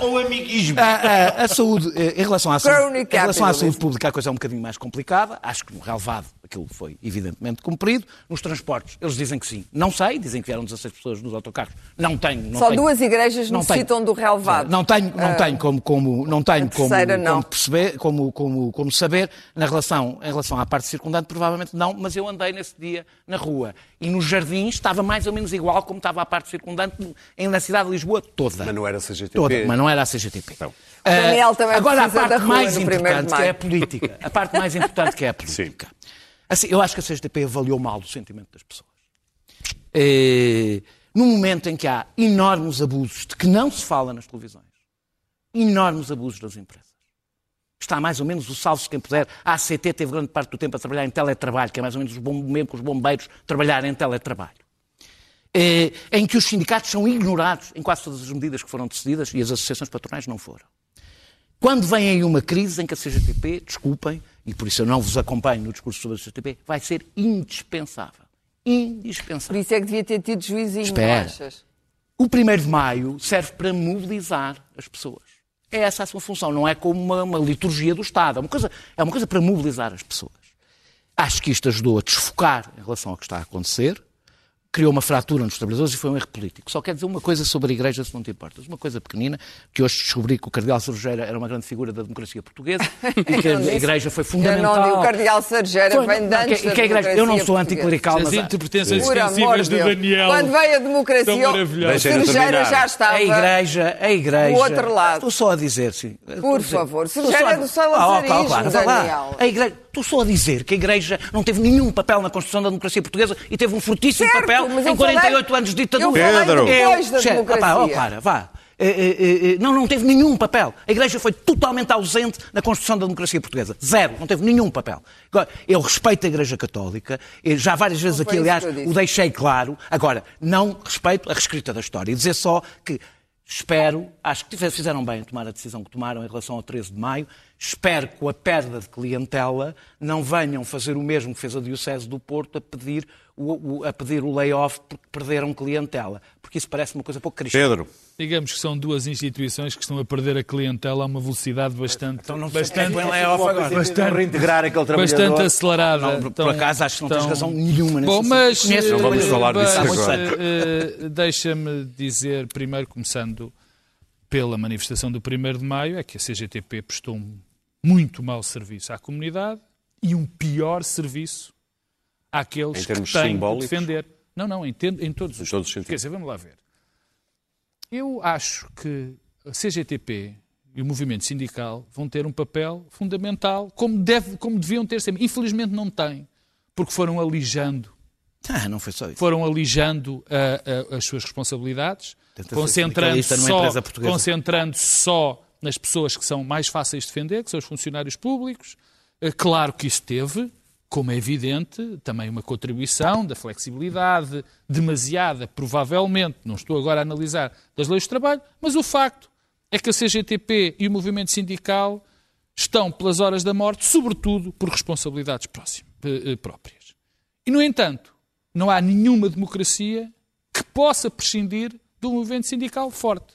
Ou amiguismo. A, a- a saúde, eh, em relação à saúde, em relação à saúde pública, a coisa é um bocadinho mais complicada. Acho que no relevado, aquilo foi evidentemente cumprido. Nos transportes, eles dizem que sim. Não sei, dizem que vieram 16 pessoas nos autocarros. Não tenho. Não Só tenho. duas igrejas Não necessitam tenho. do relevado. Não tenho, não Ah, tenho como, como, não tenho como, não. como perceber, como, como, como saber, na relação, em relação à parte circundante, provavelmente não, mas eu andei nesse dia na rua. E nos jardins estava mais ou menos igual como estava a parte circundante em- na cidade de Lisboa toda. Mas não era CGTP. Toda, mas não era a CGTP. Não. Ah, Daniel também Agora a parte mais importante, que é a política. A parte mais importante que é a política. Assim, eu acho que a CGTP avaliou mal o sentimento das pessoas. Eh, num momento em que há enormes abusos de que não se fala nas televisões, enormes abusos das empresas. Está mais ou menos o salve-se quem puder. A ACT teve grande parte do tempo a trabalhar em teletrabalho, que é mais ou menos os bom- mesmo que os bombeiros trabalharem em teletrabalho. Eh, em que os sindicatos são ignorados em quase todas as medidas que foram decididas e as associações patronais não foram. Quando vem aí uma crise em que a CGTP, desculpem, e por isso eu não vos acompanho no discurso sobre a CGTP, vai ser indispensável. Por Indispensável. isso é que devia ter tido juizinho, Espera. achas? O 1 de maio serve para mobilizar as pessoas. É essa a sua função, não é como uma, uma liturgia do Estado. É uma, coisa, é uma coisa para mobilizar as pessoas. Acho que isto ajudou a desfocar em relação ao que está a acontecer, criou uma fratura nos trabalhadores e foi um erro político. Só quero dizer uma coisa sobre a Igreja, se não te importas. Uma coisa pequenina, que hoje descobri que o Cardeal Cerugeira era uma grande figura da democracia portuguesa [laughs] e que Eu a. Igreja foi Eu fundamental. não digo o Cardeal Sargeira, Foi- vem de não, antes que- da que a Igreja- Eu não sou anticlerical, As mas... interpretações Por amor defensivas de. Daniel. Quando veio a democracia, Cerugeira terminar. já estava... A igreja, a igreja. Do outro lado. Estou só a dizer, sim. Por favor, Cerugeira é do salazarismo, salazarismo, Daniel. A igreja, estou só a dizer que a igreja não teve nenhum papel na construção da democracia portuguesa e teve um fortíssimo Certo, papel mas em 48 falei- anos de ditadura. eu falei Pedro. depois da democracia. opá, ó, para, vá. Eh, eh, eh, Não, não teve nenhum papel. A Igreja foi totalmente ausente na construção da democracia portuguesa. Zero. Não teve nenhum papel. Agora, eu respeito a Igreja Católica. Já várias vezes Não aqui, aliás, o deixei claro. Agora, não respeito a reescrita da história. E dizer só que espero, acho que fizeram bem em tomar a decisão que tomaram em relação ao 13 de maio. Espero que com a perda de clientela não venham fazer o mesmo que fez a Diocese do Porto a pedir o, o- a pedir o layoff porque perderam clientela. Porque isso parece uma coisa pouco cristã. Pedro, Digamos que são duas instituições que estão a perder a clientela a uma velocidade bastante, Então não bastante, põe layoff agora. bastante, reintegrar aquele bastante trabalhador. acelerada. Não, por Então- acaso acho que não tens então- razão nenhuma nesse Bom, mas, Conheço Não vamos falar disso agora. eh, Deixa-me dizer, primeiro, começando pela manifestação do 1 de maio, é que a CGTP prestou um muito mau serviço à comunidade e um pior serviço àqueles que têm de simbólicos? defender. Não, não, em, em todos os, Em todos os Quer sentidos. dizer, vamos lá ver. Eu acho que a CGTP e o movimento sindical vão ter um papel fundamental, como, deve, como deviam ter sempre. Infelizmente não têm, porque foram alijando Ah, não foi só isso. foram alijando ah, ah, as suas responsabilidades, concentrando-se só, concentrando só nas pessoas que são mais fáceis de defender, que são os funcionários públicos. Ah, Claro que isso teve, como é evidente, também uma contribuição da flexibilidade, demasiada, provavelmente, não estou agora a analisar, das leis de trabalho, mas o facto é que a CGTP e o movimento sindical estão pelas horas da morte, sobretudo por responsabilidades eh, eh, próprias. E, no entanto, não há nenhuma democracia que possa prescindir de um movimento sindical forte.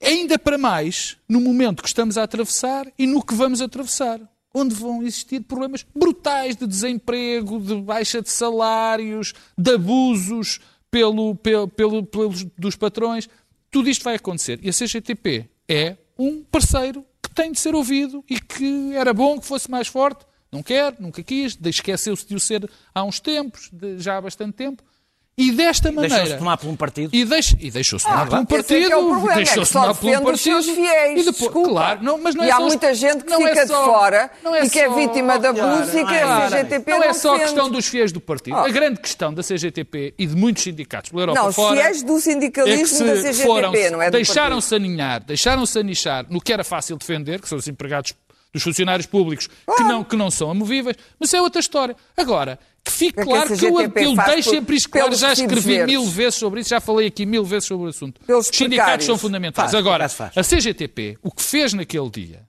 Ainda para mais no momento que estamos a atravessar e no que vamos atravessar, onde vão existir problemas brutais de desemprego, de baixa de salários, de abusos pelo, pelo, pelo- pelos, dos patrões. Tudo isto vai acontecer. E a CGTP é um parceiro que tem de ser ouvido e que era bom que fosse mais forte. Não quer, nunca quis, esqueceu-se de o ser há uns tempos, de- já há bastante tempo. E desta maneira. Deixou-se tomar por um partido. E, deixa, e deixou-se tomar por um esse é partido. é problema, é deixou-se tomar por um defende os seus partido. fiéis, E depois, desculpa. claro, não, mas não é E há só muita gente que não é fica de só- fora não é e que é só- vítima de abuso e que a. CGTP não não é só a questão dos fiéis do partido. Oh. A grande questão da CGTP e de muitos sindicatos pela Europa Não, fora fiéis do sindicalismo é que se da CGTP, foram, não é deixaram-se aninhar, deixaram-se anichar no que era fácil defender, que são os empregados dos funcionários públicos que, não, que não são amovíveis, mas é outra história. Agora, que fique O que é que a claro que eu, CGTP eu faz deixo por- sempre isto claro, já escrevi verdes? mil vezes sobre isso, já falei aqui mil vezes sobre o assunto. Pelos Os sindicatos precários. são fundamentais. Faz, Agora, faz, faz. a CGTP, o que fez naquele dia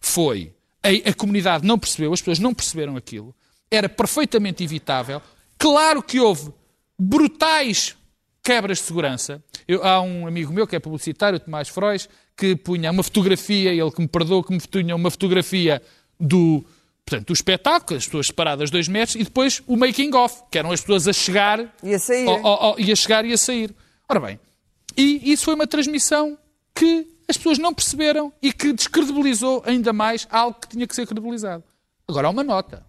foi a, a comunidade não percebeu, as pessoas não perceberam aquilo, era perfeitamente evitável. Claro que houve brutais quebras de segurança. Eu- há um amigo meu que é publicitário, o Tomás Frois, que punha uma fotografia, ele que me perdoou, que me punha uma fotografia do Portanto, o espetáculo, as pessoas separadas dois metros, e depois o making of, que eram as pessoas a chegar E a sair. ao- ao- ao- e a chegar e a sair. Ora bem, e isso foi uma transmissão que as pessoas não perceberam e que descredibilizou ainda mais algo que tinha que ser credibilizado. Agora há uma nota,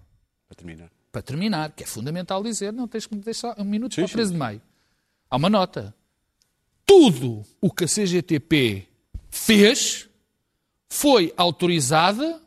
Para terminar. para terminar, que é fundamental dizer, não tens que me deixar um minuto para o 13 de maio. Há uma nota. Tudo o que a CGTP fez foi autorizada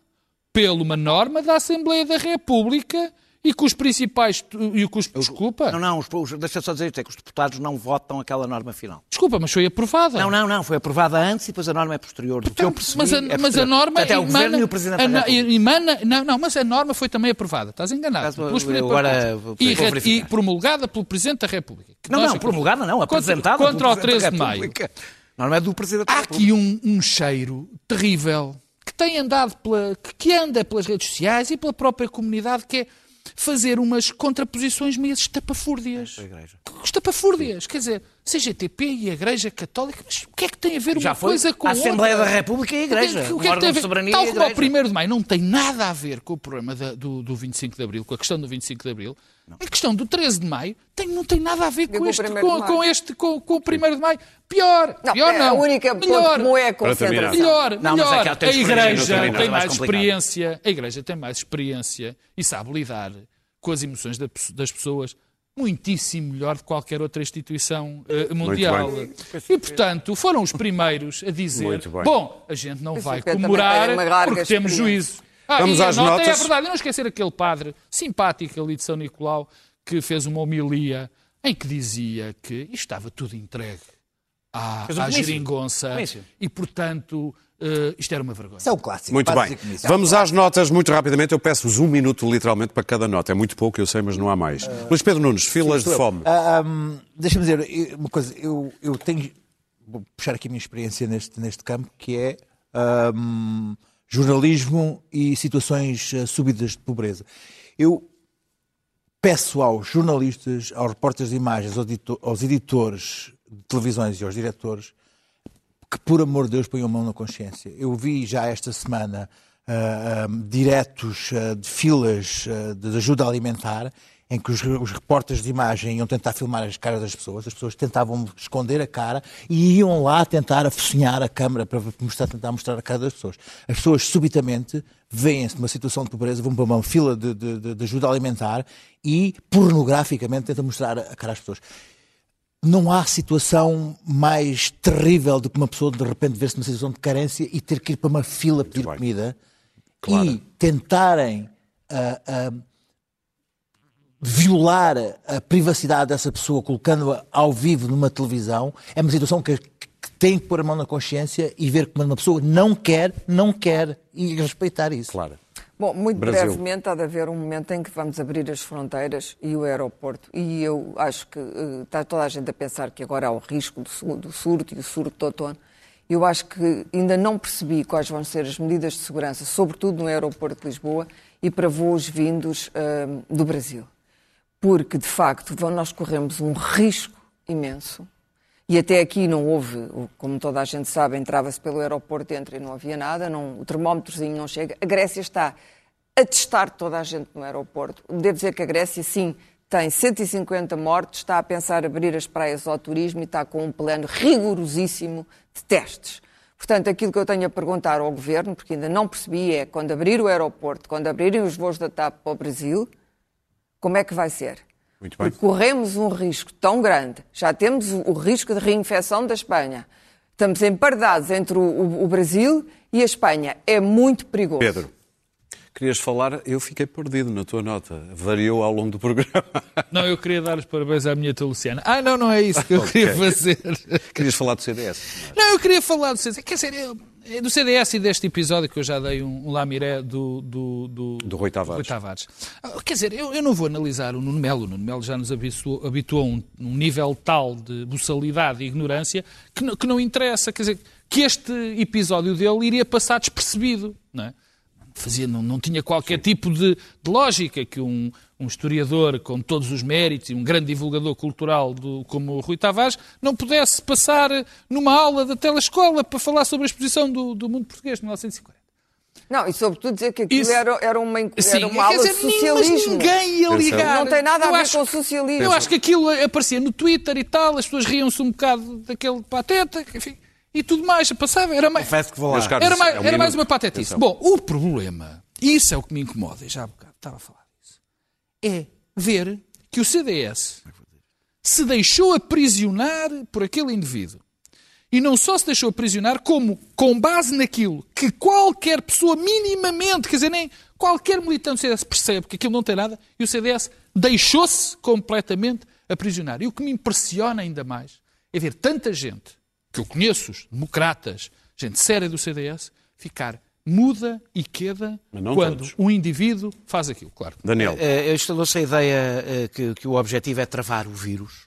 por uma norma da Assembleia da República e que os principais... E que os, desculpa, Não, não, os, deixa só dizer isto, é que os deputados não votam aquela norma final. desculpa, mas foi aprovada. Não, não, não, foi aprovada antes e depois a norma é posterior. Do que eu percebi, mas, a, é mas a norma Portanto, é o Governo e o Presidente da emana- não, não, mas a norma foi também aprovada. Estás enganado. Caso- eu agora e, vou e promulgada pelo Presidente da República. Não, não, promulgada não, Contra- apresentada Contra pelo o Presidente 13 da de maio. A norma é do Presidente Há da República. aqui um, um cheiro terrível que tem andado pela, que- anda pelas redes sociais e pela própria comunidade, que é fazer umas contraposições meio estapafúrdias. Estapafúrdias. Quer dizer, CGTP e a Igreja Católica, mas o que é que tem a ver Já uma foi coisa com a outra? Assembleia da República e a Igreja, O que é que, o é tem a ver? soberania Tal como Igreja. 1 de maio não tem nada a ver com o problema da- do, do 25 de Abril, com a questão do 25 de Abril, a questão do 13 de maio tem, não tem nada a ver com com, o este, 1º de com, maio. com este, com, com o 1 de maio. Pior, Não, pior é não. a única melhor, comum é a concentração. melhor, Não, mas é melhor. que há a Igreja não tem é mais mais experiência, a Igreja tem mais experiência e sabe lidar com as emoções das pessoas muitíssimo melhor de qualquer outra instituição eh, mundial. E, portanto, foram os primeiros a dizer bom, a gente não vai comemorar porque temos juízo. Ah, Vamos e às nota notas. É verdade, e não esquecer aquele padre simpático ali de São Nicolau que fez uma homilia em que dizia que isto estava tudo entregue à, à geringonça e, portanto, eh, isto era uma vergonha. Isso é um clássico. Muito bem. comícios. Vamos às notas muito rapidamente. Eu peço-vos um minuto, literalmente, para cada nota. É muito pouco, eu sei, mas não há mais. Luís Pedro Nunes, filas de fome. Ah, hum, Deixa-me dizer uma coisa. Eu, eu tenho. Vou puxar aqui a minha experiência neste, neste campo, que é hum, jornalismo e situações ah, súbitas de pobreza. Eu peço aos jornalistas, aos repórteres de imagens, aos editores de televisões e aos diretores que, por amor de Deus, ponham a mão na consciência. Eu vi já esta semana ah, ah, diretos ah, de filas ah, de ajuda alimentar em que os, os repórteres de imagem iam tentar filmar as caras das pessoas, as pessoas tentavam esconder a cara e iam lá tentar afocinhar a câmara para mostrar, tentar mostrar a cara das pessoas. As pessoas subitamente veem-se numa situação de pobreza, vão para uma fila de- de- de ajuda alimentar e pornograficamente tentam mostrar a cara às pessoas não há situação mais terrível do que uma pessoa de repente ver-se numa situação de carência e ter que ir para uma fila pedir comida Claro. e tentarem ah, ah, violar a privacidade dessa pessoa colocando-a ao vivo numa televisão é uma situação que, que tem que pôr a mão na consciência e ver como uma pessoa não quer, não quer e respeitar isso. Claro. Bom, muito Brasil. brevemente há de haver um momento em que vamos abrir as fronteiras e o aeroporto. E eu acho que eh, está toda a gente a pensar que agora há o risco do, do surto e o surto de outono. Eu acho que ainda não percebi quais vão ser as medidas de segurança, sobretudo no aeroporto de Lisboa e para voos vindos eh, do Brasil. Porque, de facto, nós corremos um risco imenso e até aqui não houve, como toda a gente sabe, entrava-se pelo aeroporto, entra e não havia nada, não, o termómetrozinho não chega. A Grécia está a testar toda a gente no aeroporto. Devo dizer que a Grécia, sim, tem 150 mortos, está a pensar abrir as praias ao turismo e está com um plano rigorosíssimo de testes. Portanto, aquilo que eu tenho a perguntar ao Governo, porque ainda não percebi, é quando abrir o aeroporto, quando abrirem os voos da TAP para o Brasil, como é que vai ser? Muito bem. Porque corremos um risco tão grande. Já temos o, risco de reinfecção da Espanha. Estamos empardados entre o, o- o Brasil e a Espanha. É muito perigoso. Pedro, querias falar? Eu fiquei perdido na tua nota. Variou ao longo do programa. [laughs] Não, eu queria dar os parabéns à minha tia Luciana. Ah, não, não é isso que eu [laughs] Ok. queria fazer. Querias falar do CDS? Não, eu queria falar do CDS. Quer dizer, eu- do CDS e deste episódio que eu já dei um, um lamiré do, do, do, Do Rui Tavares. Tavares. Ah, Quer dizer, eu, eu não vou analisar o Nuno Melo. O Nuno Melo já nos habituou, habituou a um, um nível tal de buçalidade e ignorância que que não interessa. Quer dizer, que este episódio dele iria passar despercebido, não é? Fazia, não, não tinha qualquer tipo de, de lógica que um, um historiador com todos os méritos e um grande divulgador cultural do, como o Rui Tavares não pudesse passar numa aula da telescola para falar sobre a exposição do, do mundo português de 1940. Não, e sobretudo dizer que aquilo Isso- era, era uma, era Sim, uma ala quer de dizer, nem- socialismo. Mas ninguém ia ligar. Não tem nada a Eu ver acho- com socialismo. Eu acho que aquilo aparecia no Twitter e tal, as pessoas riam-se um bocado daquele pateta, enfim, e tudo mais. Passava, era mais, Confesso que vou lá. Meus caros, era mais, é um era mais uma patetice. Atenção. Bom, o problema, e isso é o que me incomoda, e já há bocado estava a falar disso, é ver que o CDS se deixou aprisionar por aquele indivíduo. E não só se deixou aprisionar, como com base naquilo que qualquer pessoa minimamente, quer dizer, nem qualquer militante do CDS percebe que aquilo não tem nada, e o CDS deixou-se completamente aprisionar. E o que me impressiona ainda mais é ver tanta gente, que eu conheço, os democratas, gente séria do CDS, ficar muda e queda quando todos. um indivíduo faz aquilo, claro. Daniel. Eh, Instalou-se a ideia eh, que, que o objetivo é travar o vírus.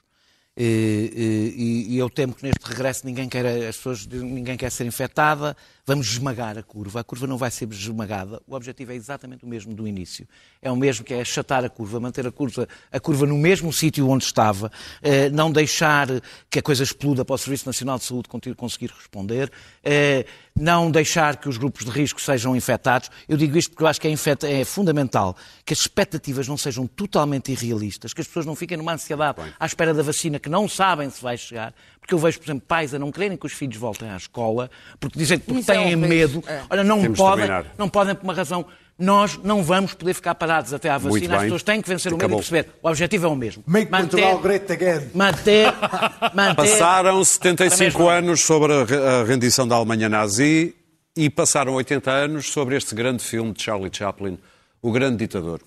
E, e eu temo que neste regresso ninguém quer, as pessoas, ninguém quer ser infectada. Vamos esmagar a curva. A curva não vai ser esmagada. O objetivo é exatamente o mesmo do início. É o mesmo que é achatar a curva, manter a curva, a curva no mesmo sítio onde estava, eh, não deixar que a coisa exploda para o Serviço Nacional de Saúde conseguir responder, eh, não deixar que os grupos de risco sejam infectados. Eu digo isto porque eu acho que é, infeta- é fundamental que as expectativas não sejam totalmente irrealistas, que as pessoas não fiquem numa ansiedade à espera da vacina que não sabem se vai chegar. Porque eu vejo, por exemplo, pais a não quererem que os filhos voltem à escola, porque dizem que porque Isso é têm um medo. é. Olha, não Temos podem, não podem por uma razão. Nós não vamos poder ficar parados até à vacina. As pessoas têm que vencer o medo Acabou. e perceber. O objetivo é o mesmo. Make Portugal great again. manter, [laughs] manter Passaram Para 75 mesmo. anos sobre a re- a rendição da Alemanha nazi e passaram 80 anos sobre este grande filme de Charlie Chaplin, O Grande Ditador.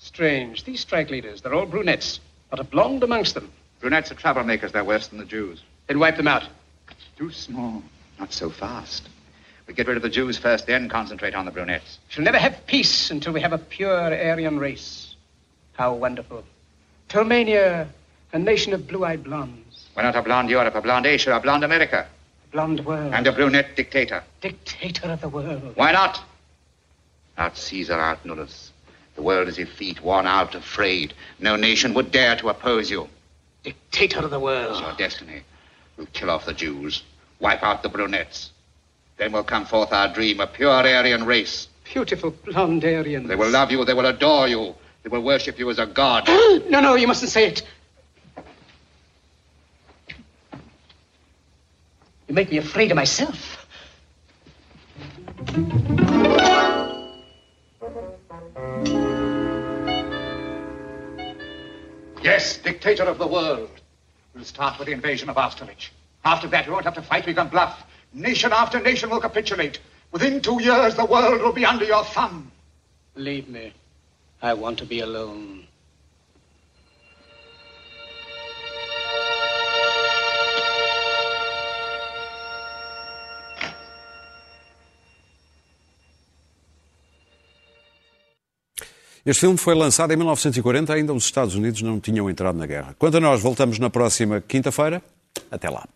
Strange. These strike leaders, they're all brunettes. Not a blonde amongst them. Brunettes are troublemakers. They're worse than the Jews. Then wipe them out. Too small. Not so fast. We get rid of the Jews first, then concentrate on the brunettes. She'll never have peace until we have a pure Aryan race. How wonderful. Tulmania, a nation of blue-eyed blondes. We're not a blonde Europe, a blonde Asia, a blonde America, A blonde world. and a brunette dictator. dictator of the world. Why not? Out Caesar, out Nullus. The world is effete, worn out, afraid. No nation would dare to oppose you. Dictator of the world. It's your destiny. We'll kill off the Jews, wipe out the brunettes. Then will come forth our dream, a pure Aryan race. Beautiful blonde Aryans. They will love you, they will adore you, they will worship you as a god. [gasps] no, no, you mustn't say it. You make me afraid of myself. Yes, dictator of the world. We'll start with the invasion of Austerlitz. After that, we won't have to fight, we can bluff. Nation after nation will capitulate. Within two years, the world will be under your thumb. Leave me. I want to be alone. Este filme foi lançado em 1940, ainda os Estados Unidos não tinham entrado na guerra. Quanto a nós, voltamos na próxima quinta-feira. Até lá.